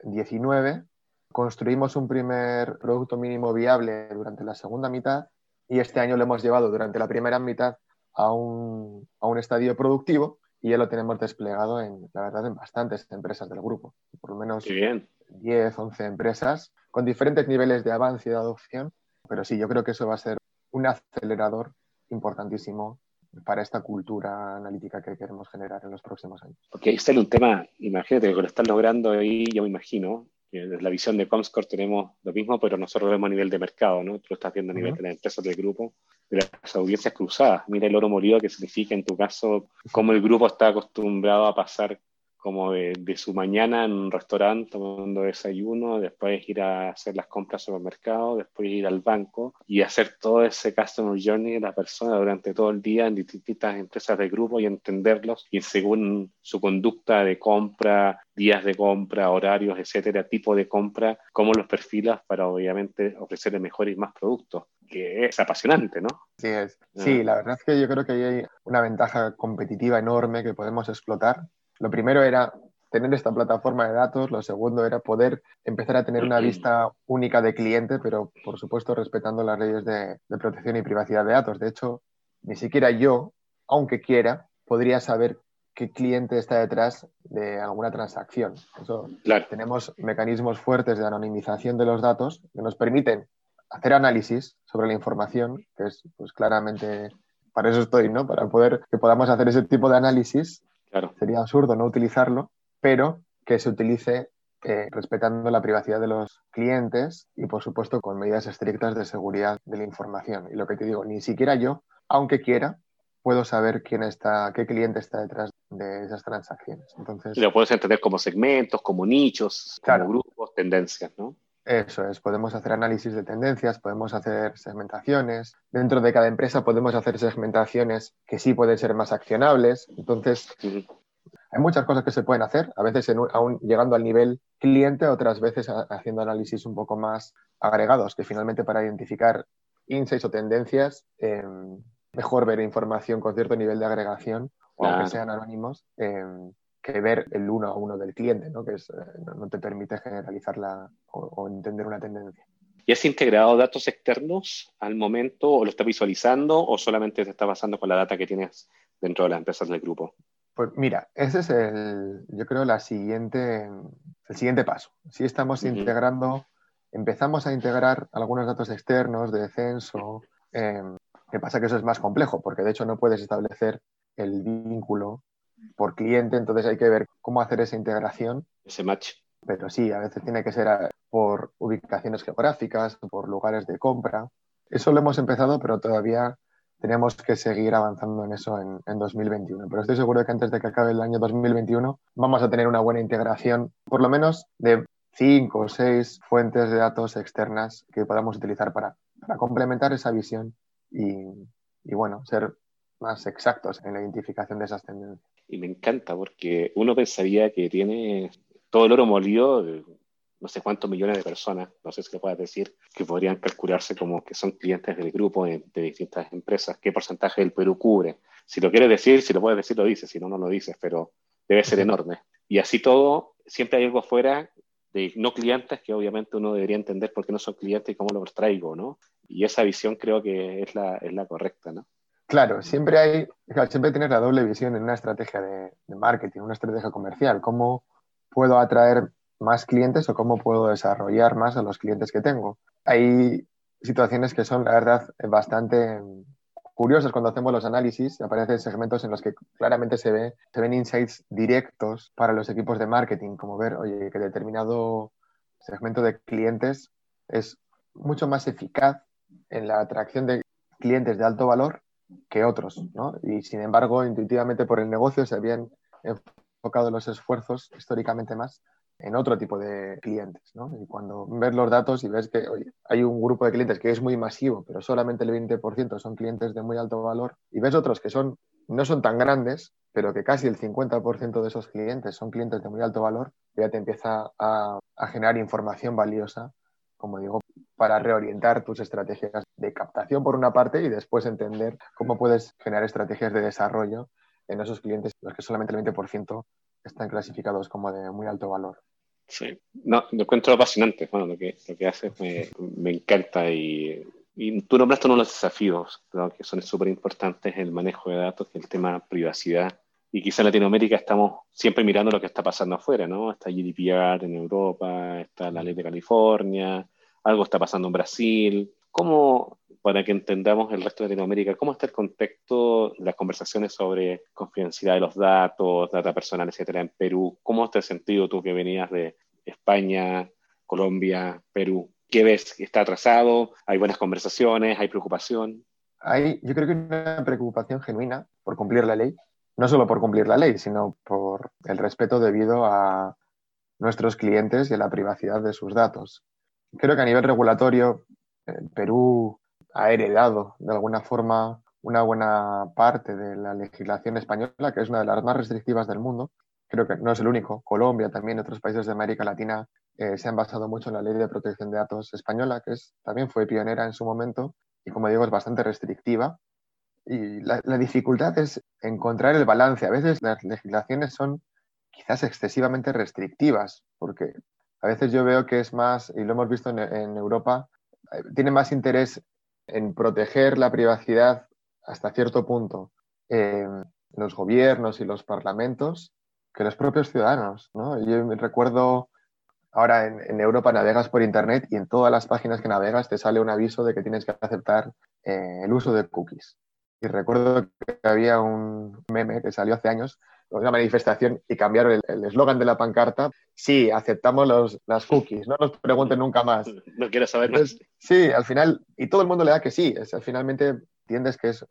2019, construimos un primer producto mínimo viable durante la segunda mitad y este año lo hemos llevado durante la primera mitad a un, a un estadio productivo y ya lo tenemos desplegado en, la verdad, en bastantes empresas del grupo, por lo menos 10, 11 empresas, con diferentes niveles de avance y de adopción, pero sí, yo creo que eso va a ser un acelerador importantísimo para esta cultura analítica que queremos generar en los próximos años. Porque ahí sale un tema, imagínate que lo están logrando ahí, yo me imagino, desde la visión de Comscore tenemos lo mismo, pero nosotros lo vemos a nivel de mercado, ¿no? Tú lo estás viendo a nivel de las empresas del grupo, de las audiencias cruzadas. Mira el oro molido que significa en tu caso cómo el grupo está acostumbrado a pasar como de, su mañana en un restaurante tomando desayuno, después ir a hacer las compras al supermercado, después ir al banco y hacer todo ese customer journey de la persona durante todo el día en distintas empresas de grupo y entenderlos y según su conducta de compra, días de compra, horarios, etcétera, tipo de compra, cómo los perfilas para obviamente ofrecerle mejores y más productos que es apasionante, ¿no? Sí, es. Sí, ah. la verdad es que yo creo que hay una ventaja competitiva enorme que podemos explotar lo primero era tener esta plataforma de datos, lo segundo era poder empezar a tener una vista única de cliente, pero por supuesto respetando las leyes de, protección y privacidad de datos. De hecho, ni siquiera yo, aunque quiera, podría saber qué cliente está detrás de alguna transacción. Eso, Tenemos mecanismos fuertes de anonimización de los datos que nos permiten hacer análisis sobre la información, que es pues claramente para eso estoy, ¿no? Para poder que podamos hacer ese tipo de análisis Sería absurdo no utilizarlo, pero que se utilice eh, respetando la privacidad de los clientes y, por supuesto, con medidas estrictas de seguridad de la información. Y lo que te digo, ni siquiera yo, aunque quiera, puedo saber quién está, qué cliente está detrás de esas transacciones. Entonces, y lo puedes entender como segmentos, como nichos, como grupos, tendencias, ¿no? Eso es, podemos hacer análisis de tendencias, podemos hacer segmentaciones. Dentro de cada empresa podemos hacer segmentaciones que sí pueden ser más accionables. Entonces, hay muchas cosas que se pueden hacer, a veces aún llegando al nivel cliente, otras veces haciendo análisis un poco más agregados, que finalmente para identificar insights o tendencias, em, mejor ver información con cierto nivel de agregación, aunque sean anónimos, em, que ver el uno a uno del cliente, ¿no? que es, eh, no, te permite generalizarla o, entender una tendencia. ¿Y has integrado datos externos al momento o lo estás visualizando o solamente te está basando con la data que tienes dentro de las empresas del grupo? Pues mira, ese es el, yo creo, la siguiente, el siguiente paso. Si estamos integrando, empezamos a integrar algunos datos externos de censo, eh, ¿qué pasa? Que eso es más complejo, porque de hecho no puedes establecer el vínculo por cliente, entonces hay que ver cómo hacer esa integración. Ese match. Pero sí, a veces tiene que ser por ubicaciones geográficas, por lugares de compra. Eso lo hemos empezado, pero todavía tenemos que seguir avanzando en eso en, en, 2021. Pero estoy seguro que antes de que acabe el año 2021 vamos a tener una buena integración, por lo menos de cinco o seis fuentes de datos externas que podamos utilizar para, para complementar esa visión y, y, bueno, ser más exactos en la identificación de esas tendencias y me encanta porque uno pensaría que tiene todo el oro molido, no sé cuántos millones de personas, no sé si lo puedes decir, que podrían calcularse como que son clientes del grupo de, distintas empresas, qué porcentaje del Perú cubre. Si lo quieres decir, si lo puedes decir, lo dices, si no, no lo dices, pero debe ser enorme. Y así todo, siempre hay algo afuera de no clientes que obviamente uno debería entender por qué no son clientes y cómo los traigo, ¿no? Y esa visión creo que es la, es la correcta, ¿no? Claro, siempre hay, siempre tienes la doble visión en una estrategia de, marketing, una estrategia comercial. ¿Cómo puedo atraer más clientes o cómo puedo desarrollar más a los clientes que tengo? Hay situaciones que son, la verdad, bastante curiosas cuando hacemos los análisis. Aparecen segmentos en los que claramente se, ve, se ven insights directos para los equipos de marketing, como ver, oye, que determinado segmento de clientes es mucho más eficaz en la atracción de clientes de alto valor que otros, ¿no? Y sin embargo, intuitivamente por el negocio se habían enfocado los esfuerzos históricamente más en otro tipo de clientes, ¿no? Y cuando ves los datos y ves que hay un grupo de clientes que es muy masivo, pero solamente el 20% son clientes de muy alto valor, y ves otros que son, no son tan grandes, pero que casi el 50% de esos clientes son clientes de muy alto valor, ya te empieza a, a generar información valiosa, como digo, para reorientar tus estrategias de captación por una parte y después entender cómo puedes generar estrategias de desarrollo en esos clientes, los que solamente el 20% están clasificados como de muy alto valor. Sí, no, lo encuentro apasionante, bueno, lo que, lo que haces me, me encanta y, y, tú nombraste uno de los desafíos creo que son súper importantes, el manejo de datos, el tema privacidad. Y quizá en Latinoamérica estamos siempre mirando lo que está pasando afuera, ¿no? Está GDPR en Europa, está la ley de California, algo está pasando en Brasil. ¿Cómo, para que entendamos el resto de Latinoamérica, cómo está el contexto de las conversaciones sobre confidencialidad de los datos, data personal, etcétera, en Perú? ¿Cómo está el sentido tú que venías de España, Colombia, Perú? ¿Qué ves? ¿Está atrasado? ¿Hay buenas conversaciones? ¿Hay preocupación? Hay, yo creo que hay una preocupación genuina por cumplir la ley, no solo por cumplir la ley, sino por el respeto debido a nuestros clientes y a la privacidad de sus datos. Creo que a nivel regulatorio, Perú ha heredado de alguna forma una buena parte de la legislación española, que es una de las más restrictivas del mundo. Creo que no es el único. Colombia, también otros países de América Latina eh, se han basado mucho en la ley de protección de datos española, que es, también fue pionera en su momento y, como digo, es bastante restrictiva. Y la, la dificultad es encontrar el balance. A veces las legislaciones son quizás excesivamente restrictivas, porque a veces yo veo que es más, y lo hemos visto en, Europa, eh, tiene más interés en proteger la privacidad hasta cierto punto eh, los gobiernos y los parlamentos que los propios ciudadanos. ¿no? Yo recuerdo ahora en, en, Europa navegas por Internet y en todas las páginas que navegas te sale un aviso de que tienes que aceptar eh, el uso de cookies. Y recuerdo que había un meme que salió hace años, una manifestación y cambiaron el eslogan de la pancarta. Sí, aceptamos los, las cookies, no nos pregunten nunca más. No quiero saber más. Entonces, sí, al final, y todo el mundo le da que sí. Es, finalmente entiendes que es,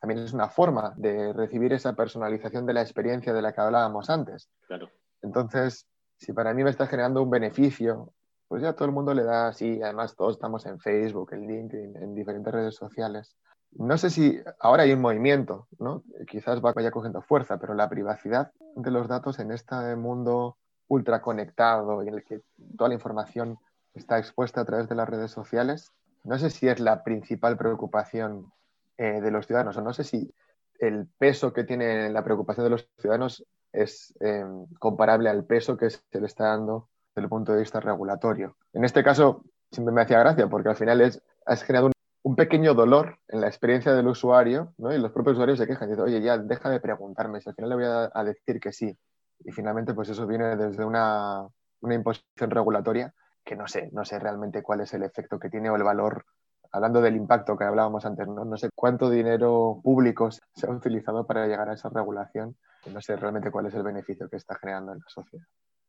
también es una forma de recibir esa personalización de la experiencia de la que hablábamos antes. Claro. Entonces, si para mí me está generando un beneficio, pues ya todo el mundo le da sí. Además, todos estamos en Facebook, en LinkedIn, en diferentes redes sociales. No sé si ahora hay un movimiento, ¿no? Quizás vaya cogiendo fuerza, pero la privacidad de los datos en este mundo ultra conectado en el que toda la información está expuesta a través de las redes sociales, no sé si es la principal preocupación eh, de los ciudadanos o no sé si el peso que tiene la preocupación de los ciudadanos es eh, comparable al peso que se le está dando desde el punto de vista regulatorio. En este caso, siempre me hacía gracia porque al final es, has generado un un pequeño dolor en la experiencia del usuario, ¿no? Y los propios usuarios se quejan, dicen, oye, ya deja de preguntarme, si al final le voy a, a decir que sí. Y finalmente, pues eso viene desde una, una, imposición regulatoria que no sé, no sé realmente cuál es el efecto que tiene o el valor, hablando del impacto que hablábamos antes, ¿no? No sé cuánto dinero público se ha utilizado para llegar a esa regulación, no sé realmente cuál es el beneficio que está generando en la sociedad.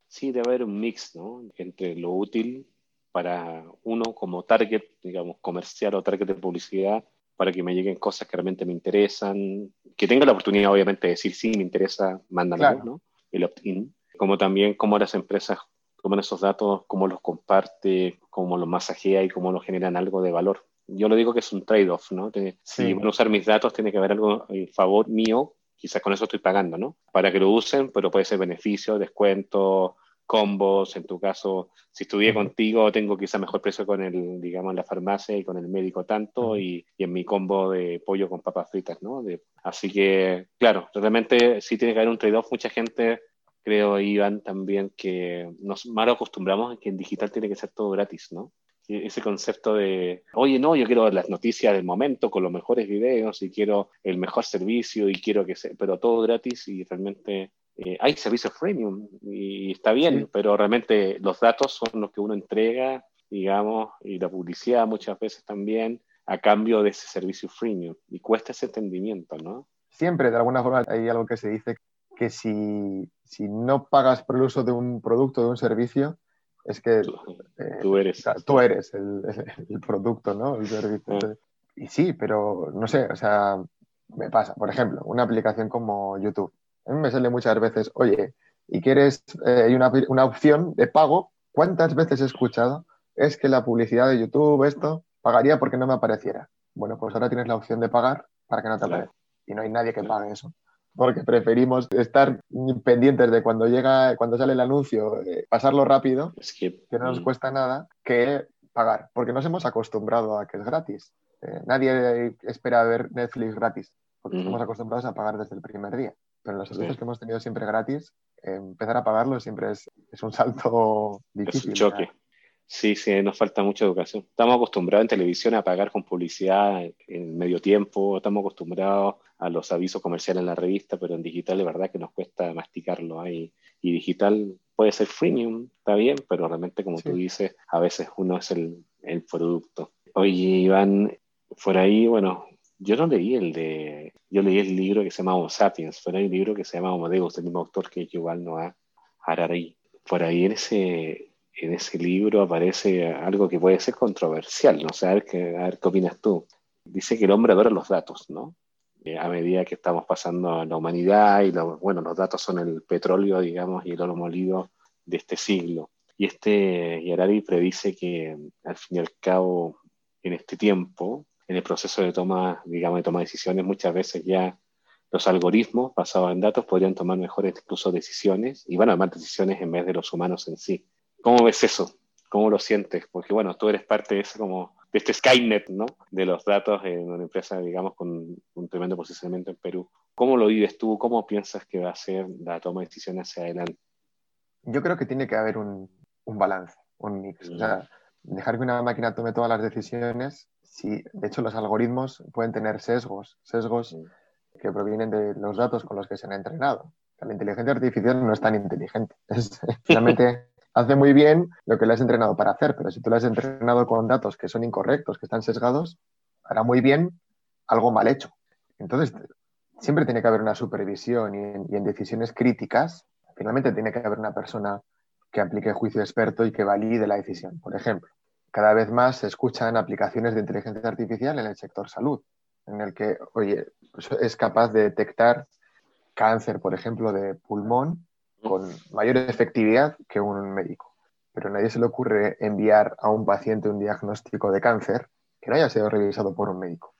Sí, debe haber un mix, ¿no? Entre lo útil para uno como target, digamos, comercial o target de publicidad, para que me lleguen cosas que realmente me interesan, que tenga la oportunidad, obviamente, de decir, sí, me interesa, mándamelo, claro. ¿no? El opt-in. Como también cómo las empresas toman esos datos, cómo los comparte, cómo los masajea y cómo los generan algo de valor. Yo lo digo que es un trade-off, ¿no? Sí. Si van a usar mis datos, tiene que haber algo en favor mío, quizás con eso estoy pagando, ¿no? Para que lo usen, pero puede ser beneficio, descuento, combos, en tu caso, si estudié contigo, tengo quizá mejor precio con el, digamos, en la farmacia y con el médico tanto, y, y, en mi combo de pollo con papas fritas, ¿no? De, así que, claro, realmente sí tiene que haber un trade-off. Mucha gente, creo, Iván, también, que nos mal acostumbramos en que en digital tiene que ser todo gratis, ¿no? ese concepto de, oye, no, yo quiero las noticias del momento con los mejores videos y quiero el mejor servicio y quiero que sea, pero todo gratis y realmente eh, hay servicios premium y está bien, sí. pero realmente los datos son los que uno entrega, digamos, y la publicidad muchas veces también a cambio de ese servicio freemium y cuesta ese entendimiento, ¿no? Siempre, de alguna forma, hay algo que se dice que si, si no pagas por el uso de un producto, de un servicio, es que tú, eh, tú eres, tú eres el, [laughs] el, producto, ¿no? El servicio. Ah. Y sí, pero no sé, o sea, me pasa, por ejemplo, una aplicación como YouTube a mí me sale muchas veces, oye, y quieres eh, una, una opción de pago, ¿cuántas veces he escuchado? Es que la publicidad de YouTube, esto, pagaría porque no me apareciera. Bueno, pues ahora tienes la opción de pagar para que no te aparezca. Y no hay nadie que pague eso. porque preferimos estar pendientes de cuando llega, cuando sale el anuncio, eh, pasarlo rápido, que no nos mm. cuesta nada, que pagar, porque nos hemos acostumbrado a que es gratis. Eh, nadie espera ver Netflix gratis, porque estamos acostumbrados a pagar desde el primer día. Pero los servicios que hemos tenido siempre gratis, empezar a pagarlo siempre es, es un salto difícil. [laughs] Es un choque. Sí, sí, nos falta mucha educación. Estamos acostumbrados en televisión a pagar con publicidad en medio tiempo, estamos acostumbrados a los avisos comerciales en la revista, pero en digital es verdad que nos cuesta masticarlo ahí. Y digital puede ser freemium, está bien, pero realmente, como tú dices, a veces uno es el, el producto. Oye, Iván, por ahí, bueno, yo no leí el de, yo leí el libro que se llama Homo Sapiens, pero hay un libro que se llama Homo Deus, del mismo autor que Yuval Noah Harari. Por ahí en ese, en ese libro aparece algo que puede ser controversial, no sé, a ver qué, a ver qué opinas tú. Dice que el hombre adora los datos, ¿no? Eh, a medida que estamos pasando la humanidad y bueno, los datos son el petróleo, digamos, y el oro molido de este siglo. Y este Harari predice que al fin y al cabo, en este tiempo, en el proceso de toma, digamos, de toma de decisiones, muchas veces ya los algoritmos basados en datos podrían tomar mejores incluso decisiones y van a tomar decisiones en vez de los humanos en sí. ¿Cómo ves eso? ¿Cómo lo sientes? Porque bueno, tú eres parte de eso como de este Skynet, ¿no? De los datos en una empresa, digamos, con un tremendo posicionamiento en Perú. ¿Cómo lo vives tú? ¿Cómo piensas que va a ser la toma de decisiones hacia adelante? Yo creo que tiene que haber un, un balance, un mix. O sea, dejar que una máquina tome todas las decisiones, si de hecho los algoritmos pueden tener sesgos, sesgos que provienen de los datos con los que se han entrenado. La inteligencia artificial no es tan inteligente. [laughs] Es, finalmente [laughs] hace muy bien lo que le has entrenado para hacer, pero si tú le has entrenado con datos que son incorrectos, que están sesgados, hará muy bien algo mal hecho. Entonces, siempre tiene que haber una supervisión y en, decisiones críticas, finalmente tiene que haber una persona que aplique juicio experto y que valide la decisión. Por ejemplo, cada vez más se escuchan aplicaciones de inteligencia artificial en el sector salud, en el que, oye, pues es capaz de detectar cáncer, por ejemplo, de pulmón con mayor efectividad que un médico. Pero a nadie se le ocurre enviar a un paciente un diagnóstico de cáncer que no haya sido revisado por un médico.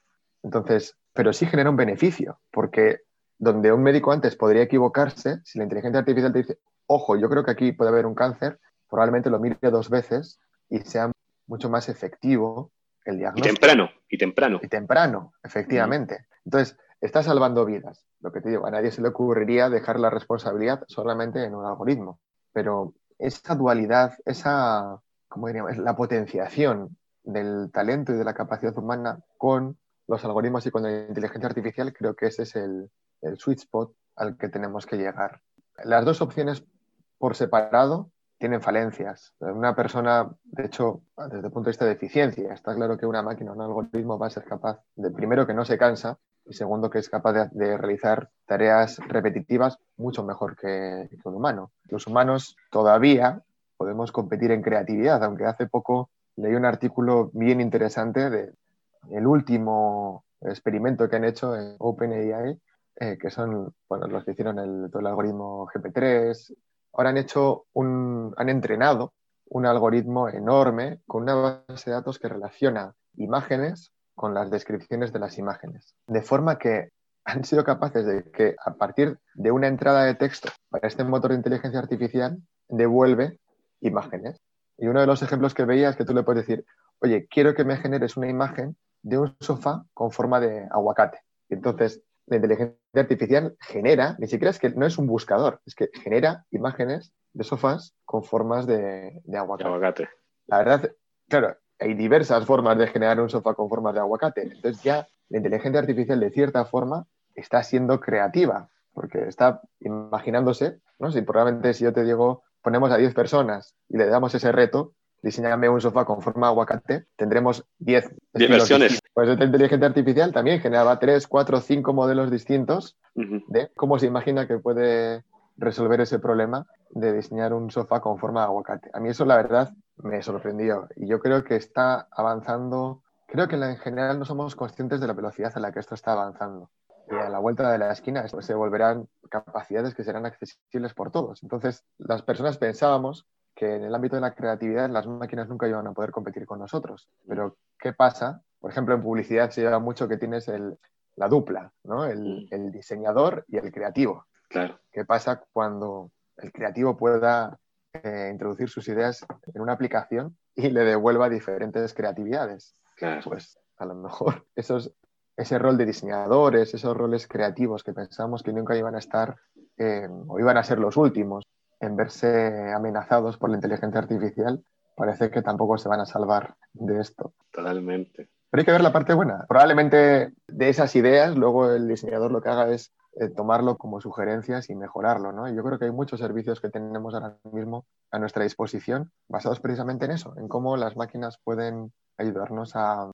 Entonces, pero sí genera un beneficio, porque donde un médico antes podría equivocarse, si la inteligencia artificial te dice, ojo, yo creo que aquí puede haber un cáncer, probablemente lo mire dos veces y sea mucho más efectivo el diagnóstico. Y temprano, y temprano. Y temprano, efectivamente. Entonces, está salvando vidas. Lo que te digo, a nadie se le ocurriría dejar la responsabilidad solamente en un algoritmo. Pero esa dualidad, esa, ¿cómo diríamos? La potenciación del talento y de la capacidad humana con los algoritmos y con la inteligencia artificial, creo que ese es el, el sweet spot al que tenemos que llegar. Las dos opciones por separado tienen falencias. Una persona, de hecho, desde el punto de vista de eficiencia, está claro que una máquina, un algoritmo va a ser capaz de, primero, que no se cansa y segundo, que es capaz de, realizar tareas repetitivas mucho mejor que, un humano. Los humanos todavía podemos competir en creatividad, aunque hace poco leí un artículo bien interesante de el último experimento que han hecho en OpenAI, eh, que son bueno, los que hicieron el, todo el algoritmo GP3. Ahora han hecho un, han entrenado un algoritmo enorme con una base de datos que relaciona imágenes con las descripciones de las imágenes. De forma que han sido capaces de que a partir de una entrada de texto para este motor de inteligencia artificial devuelve imágenes. Y uno de los ejemplos que veía es que tú le puedes decir, oye, quiero que me generes una imagen de un sofá con forma de aguacate. entonces la inteligencia artificial genera, ni siquiera es que no es un buscador, es que genera imágenes de sofás con formas de, de aguacate. aguacate. La verdad, claro, hay diversas formas de generar un sofá con forma de aguacate. Entonces ya la inteligencia artificial de cierta forma está siendo creativa, porque está imaginándose, ¿no? Si probablemente si yo te digo, ponemos a 10 personas y le damos ese reto, diseñame un sofá con forma de aguacate, tendremos 10 versiones. Pues esta inteligencia artificial también generaba 3, 4, 5 modelos distintos de cómo se imagina que puede resolver ese problema de diseñar un sofá con forma de aguacate. A mí eso, la verdad, me sorprendió. Y yo creo que está avanzando, creo que en general no somos conscientes de la velocidad a la que esto está avanzando. Y a la vuelta de la esquina se volverán capacidades que serán accesibles por todos. Entonces, las personas pensábamos que en el ámbito de la creatividad las máquinas nunca iban a poder competir con nosotros. Pero, ¿qué pasa? Por ejemplo, en publicidad se lleva mucho que tienes el, la dupla, ¿no? El, Mm. el diseñador y el creativo. Claro, ¿Qué pasa cuando el creativo pueda eh, introducir sus ideas en una aplicación y le devuelva diferentes creatividades? claro. Pues a lo mejor [laughs] esos, ese rol de diseñadores, esos roles creativos que pensamos que nunca iban a estar eh, o iban a ser los últimos en verse amenazados por la inteligencia artificial, parece que tampoco se van a salvar de esto. Totalmente. Pero hay que ver la parte buena. Probablemente de esas ideas, luego el diseñador lo que haga es eh, tomarlo como sugerencias y mejorarlo, ¿no? Yo creo que hay muchos servicios que tenemos ahora mismo a nuestra disposición basados precisamente en eso, en cómo las máquinas pueden ayudarnos a,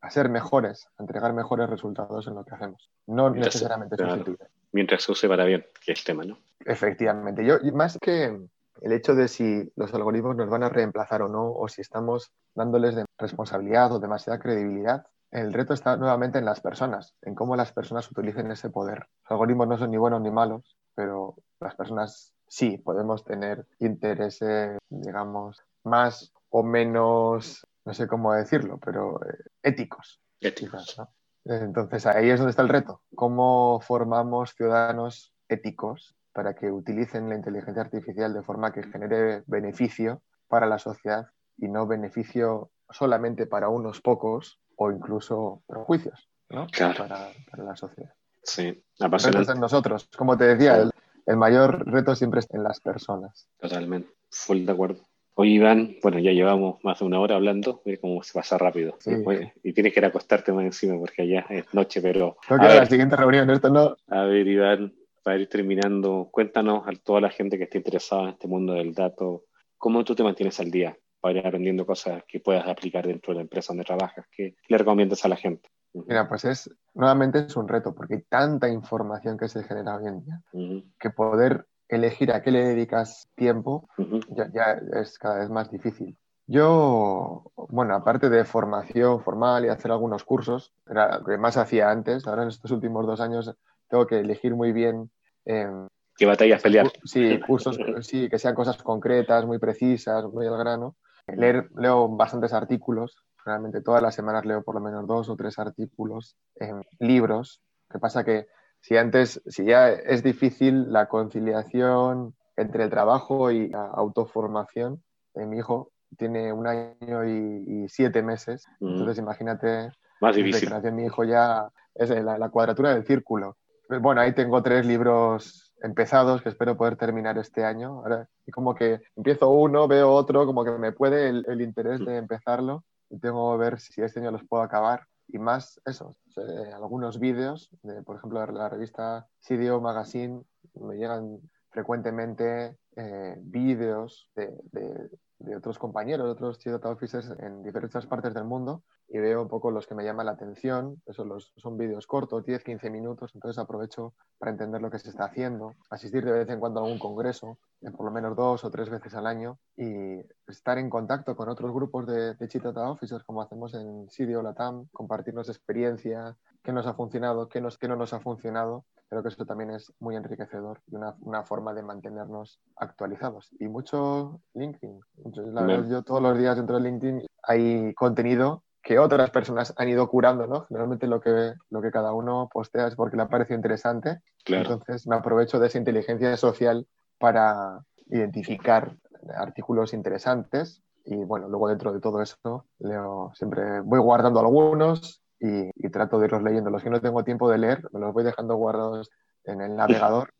a ser mejores, a entregar mejores resultados en lo que hacemos. No Mientras- necesariamente claro. sustituir. Mientras se use para bien, que es tema, ¿no? Efectivamente. Yo, más que el hecho de si los algoritmos nos van a reemplazar o no, o si estamos dándoles de responsabilidad o demasiada credibilidad, el reto está nuevamente en las personas, en cómo las personas utilicen ese poder. Los algoritmos no son ni buenos ni malos, pero las personas sí podemos tener intereses, digamos, más o menos, no sé cómo decirlo, pero eh, éticos Éticos. quizás, ¿no? Entonces ahí es donde está el reto. ¿Cómo formamos ciudadanos éticos para que utilicen la inteligencia artificial de forma que genere beneficio para la sociedad y no beneficio solamente para unos pocos o incluso perjuicios ¿no? Claro. para, para la sociedad? Sí, apasionante. en nosotros. Como te decía, el, el mayor reto siempre está en las personas. Totalmente. Full de acuerdo. Oye, Iván, bueno, ya llevamos más de una hora hablando, mira cómo se pasa rápido. Sí. Oye, y tienes que ir a acostarte más encima porque allá es noche, pero que ir a la ver, siguiente reunión. Esto no. a ver, Iván, para ir terminando, cuéntanos a toda la gente que esté interesada en este mundo del dato, ¿cómo tú te mantienes al día para ir aprendiendo cosas que puedas aplicar dentro de la empresa donde trabajas? ¿Qué le recomiendas a la gente? Mira, pues es nuevamente es un reto porque hay tanta información que se genera hoy en día ujú, que poder elegir a qué le dedicas tiempo ya, ya es cada vez más difícil. Yo, bueno, aparte de formación formal y hacer algunos cursos, era lo que más hacía antes, ahora en estos últimos dos años tengo que elegir muy bien, eh, ¿Qué batallas pelear? sí, [laughs] cursos, sí, que sean cosas concretas, muy precisas, muy al grano. Leer, leo bastantes artículos, realmente todas las semanas leo por lo menos dos o tres artículos, en libros. Que pasa que si antes, si ya es difícil la conciliación entre el trabajo y la autoformación, eh, mi hijo tiene un año y, y siete meses, Ujú, entonces imagínate Más difícil. que nació mi hijo ya es la, la cuadratura del círculo. Bueno, ahí tengo tres libros empezados que espero poder terminar este año. Ahora, y como que empiezo uno, veo otro, como que me puede el, el interés de empezarlo y tengo que ver si este año los puedo acabar. Y más eso, eh, algunos vídeos, de, por ejemplo, de la revista CDO Magazine, me llegan frecuentemente eh, vídeos de, de- de otros compañeros, de otros Chief Data Officers en diferentes partes del mundo y veo un poco los que me llaman la atención. Eso los, son vídeos cortos, 10, 15 minutos, entonces aprovecho para entender lo que se está haciendo, asistir de vez en cuando a algún congreso, eh, por lo menos dos o tres veces al año, y estar en contacto con otros grupos de, de Chief Data Officers, como hacemos en CDO Latam, compartirnos experiencia, qué nos ha funcionado, qué, nos, qué no nos ha funcionado. Creo que eso también es muy enriquecedor y una, una forma de mantenernos actualizados. Y mucho LinkedIn. Mucho- la verdad, yo todos los días dentro de LinkedIn hay contenido que otras personas han ido curando, ¿no? Generalmente lo que, lo que cada uno postea es porque le ha parecido interesante. Claro. Entonces me aprovecho de esa inteligencia social para identificar artículos interesantes y bueno, luego dentro de todo eso leo, siempre voy guardando algunos y, y trato de irlos leyendo. Los que no tengo tiempo de leer, me los voy dejando guardados en el navegador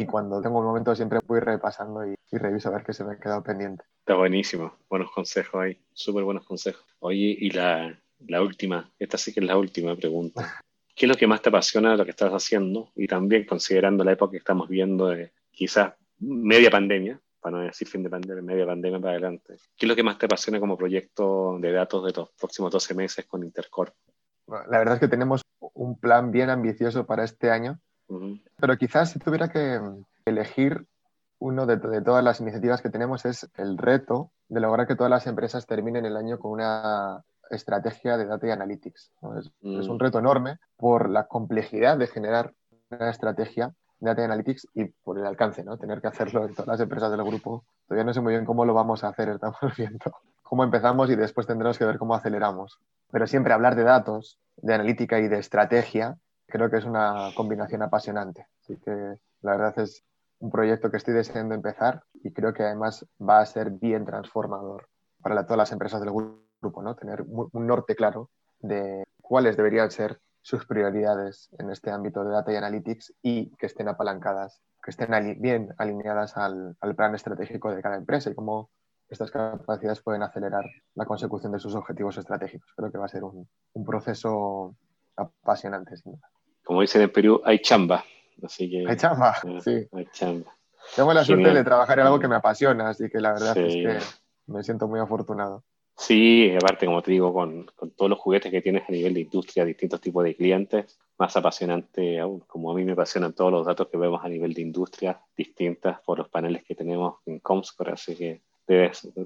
y cuando tengo un momento siempre voy repasando y, y reviso a ver qué se me ha quedado pendiente. Está buenísimo. Buenos consejos ahí. Súper buenos consejos. Oye, y la, la última, esta sí que es la última pregunta. [laughs] ¿Qué es lo que más te apasiona de lo que estás haciendo? Y también considerando la época que estamos viendo de quizás media pandemia, para no decir fin de pandemia, media pandemia para adelante. ¿Qué es lo que más te apasiona como proyecto de datos de los próximos 12 meses con Intercorp? La verdad es que tenemos un plan bien ambicioso para este año, Pero quizás si tuviera que elegir uno de, de todas las iniciativas que tenemos es el reto de lograr que todas las empresas terminen el año con una estrategia de data y analytics. ¿no? Es, Mm. es un reto enorme por la complejidad de generar una estrategia de data y analytics y por el alcance, ¿no? Tener que hacerlo en todas las empresas del grupo. Todavía no sé muy bien cómo lo vamos a hacer, estamos [laughs] viendo cómo empezamos y después tendremos que ver cómo aceleramos. Pero siempre hablar de datos, de analítica y de estrategia creo que es una combinación apasionante. Así que la verdad es un proyecto que estoy deseando empezar y creo que además va a ser bien transformador para todas las empresas del grupo, ¿no? Tener un norte claro de cuáles deberían ser sus prioridades en este ámbito de data y analytics y que estén apalancadas, que estén bien alineadas al, plan estratégico de cada empresa y cómo estas capacidades pueden acelerar la consecución de sus objetivos estratégicos. Creo que va a ser un, proceso apasionante, sin duda. Como dicen en Perú, hay chamba. Así que, hay chamba, eh, sí. Hay chamba. Tengo la suerte de trabajar en algo que me apasiona, así que la verdad es que me siento muy afortunado. Sí, aparte, como te digo, con, con, todos los juguetes que tienes a nivel de industria, distintos tipos de clientes, más apasionante aún, como a mí me apasionan todos los datos que vemos a nivel de industria distintas por los paneles que tenemos en Comscore, así que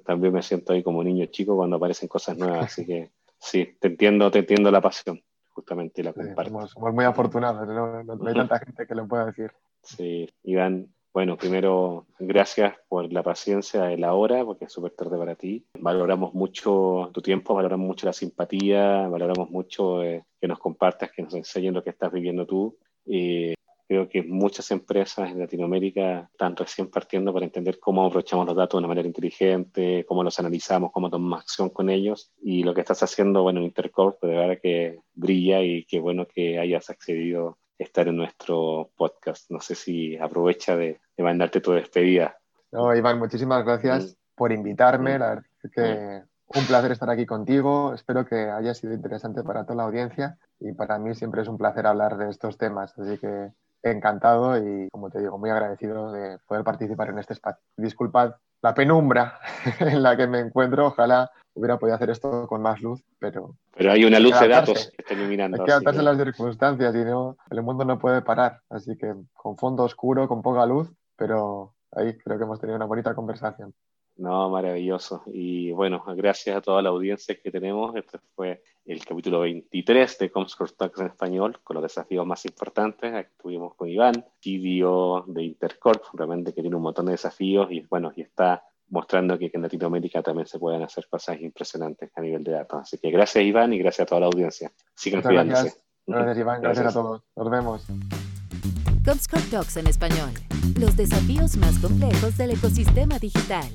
también me siento ahí como niño chico cuando aparecen cosas nuevas, así que sí, te entiendo, te entiendo la pasión, justamente la comparto. somos, muy afortunados, no, no hay tanta [laughs] gente que lo pueda decir. Sí, Iván, bueno, primero, gracias por la paciencia de la hora, porque es súper tarde para ti. Valoramos mucho tu tiempo, valoramos mucho la simpatía, valoramos mucho eh, que nos compartas, que nos enseñen lo que estás viviendo tú. Y creo que muchas empresas en Latinoamérica están recién partiendo para entender cómo aprovechamos los datos de una manera inteligente, cómo los analizamos, cómo tomamos acción con ellos. Y lo que estás haciendo, bueno, en Intercorp, de verdad que brilla y qué bueno que hayas accedido estar en nuestro podcast. No sé si aprovecha de, mandarte tu despedida. No, Iván, muchísimas gracias mm. por invitarme. Mm. La verdad es que mm. un placer estar aquí contigo. Espero que haya sido interesante para toda la audiencia y para mí siempre es un placer hablar de estos temas. Así que encantado y, como te digo, muy agradecido de poder participar en este espacio. Disculpad la penumbra [laughs] en la que me encuentro. Ojalá hubiera podido hacer esto con más luz, pero... Pero hay una luz de datos que está iluminando. Hay que adaptarse a las circunstancias y no, el mundo no puede parar. Así que con fondo oscuro, con poca luz, pero ahí creo que hemos tenido una bonita conversación. No, maravilloso. Y bueno, gracias a toda la audiencia que tenemos. Este fue el capítulo 23 de Comscore Talks en español, con los desafíos más importantes. Aquí estuvimos con Iván, CEO de Intercorp, realmente que tiene un montón de desafíos y bueno, y está mostrando que, en Latinoamérica también se pueden hacer cosas impresionantes a nivel de datos. Así que gracias Iván y gracias a toda la audiencia. Sigan cuidándose. Gracias. Iván, gracias. a todos. Nos vemos. Comscore Talks en español. Los desafíos más complejos del ecosistema digital.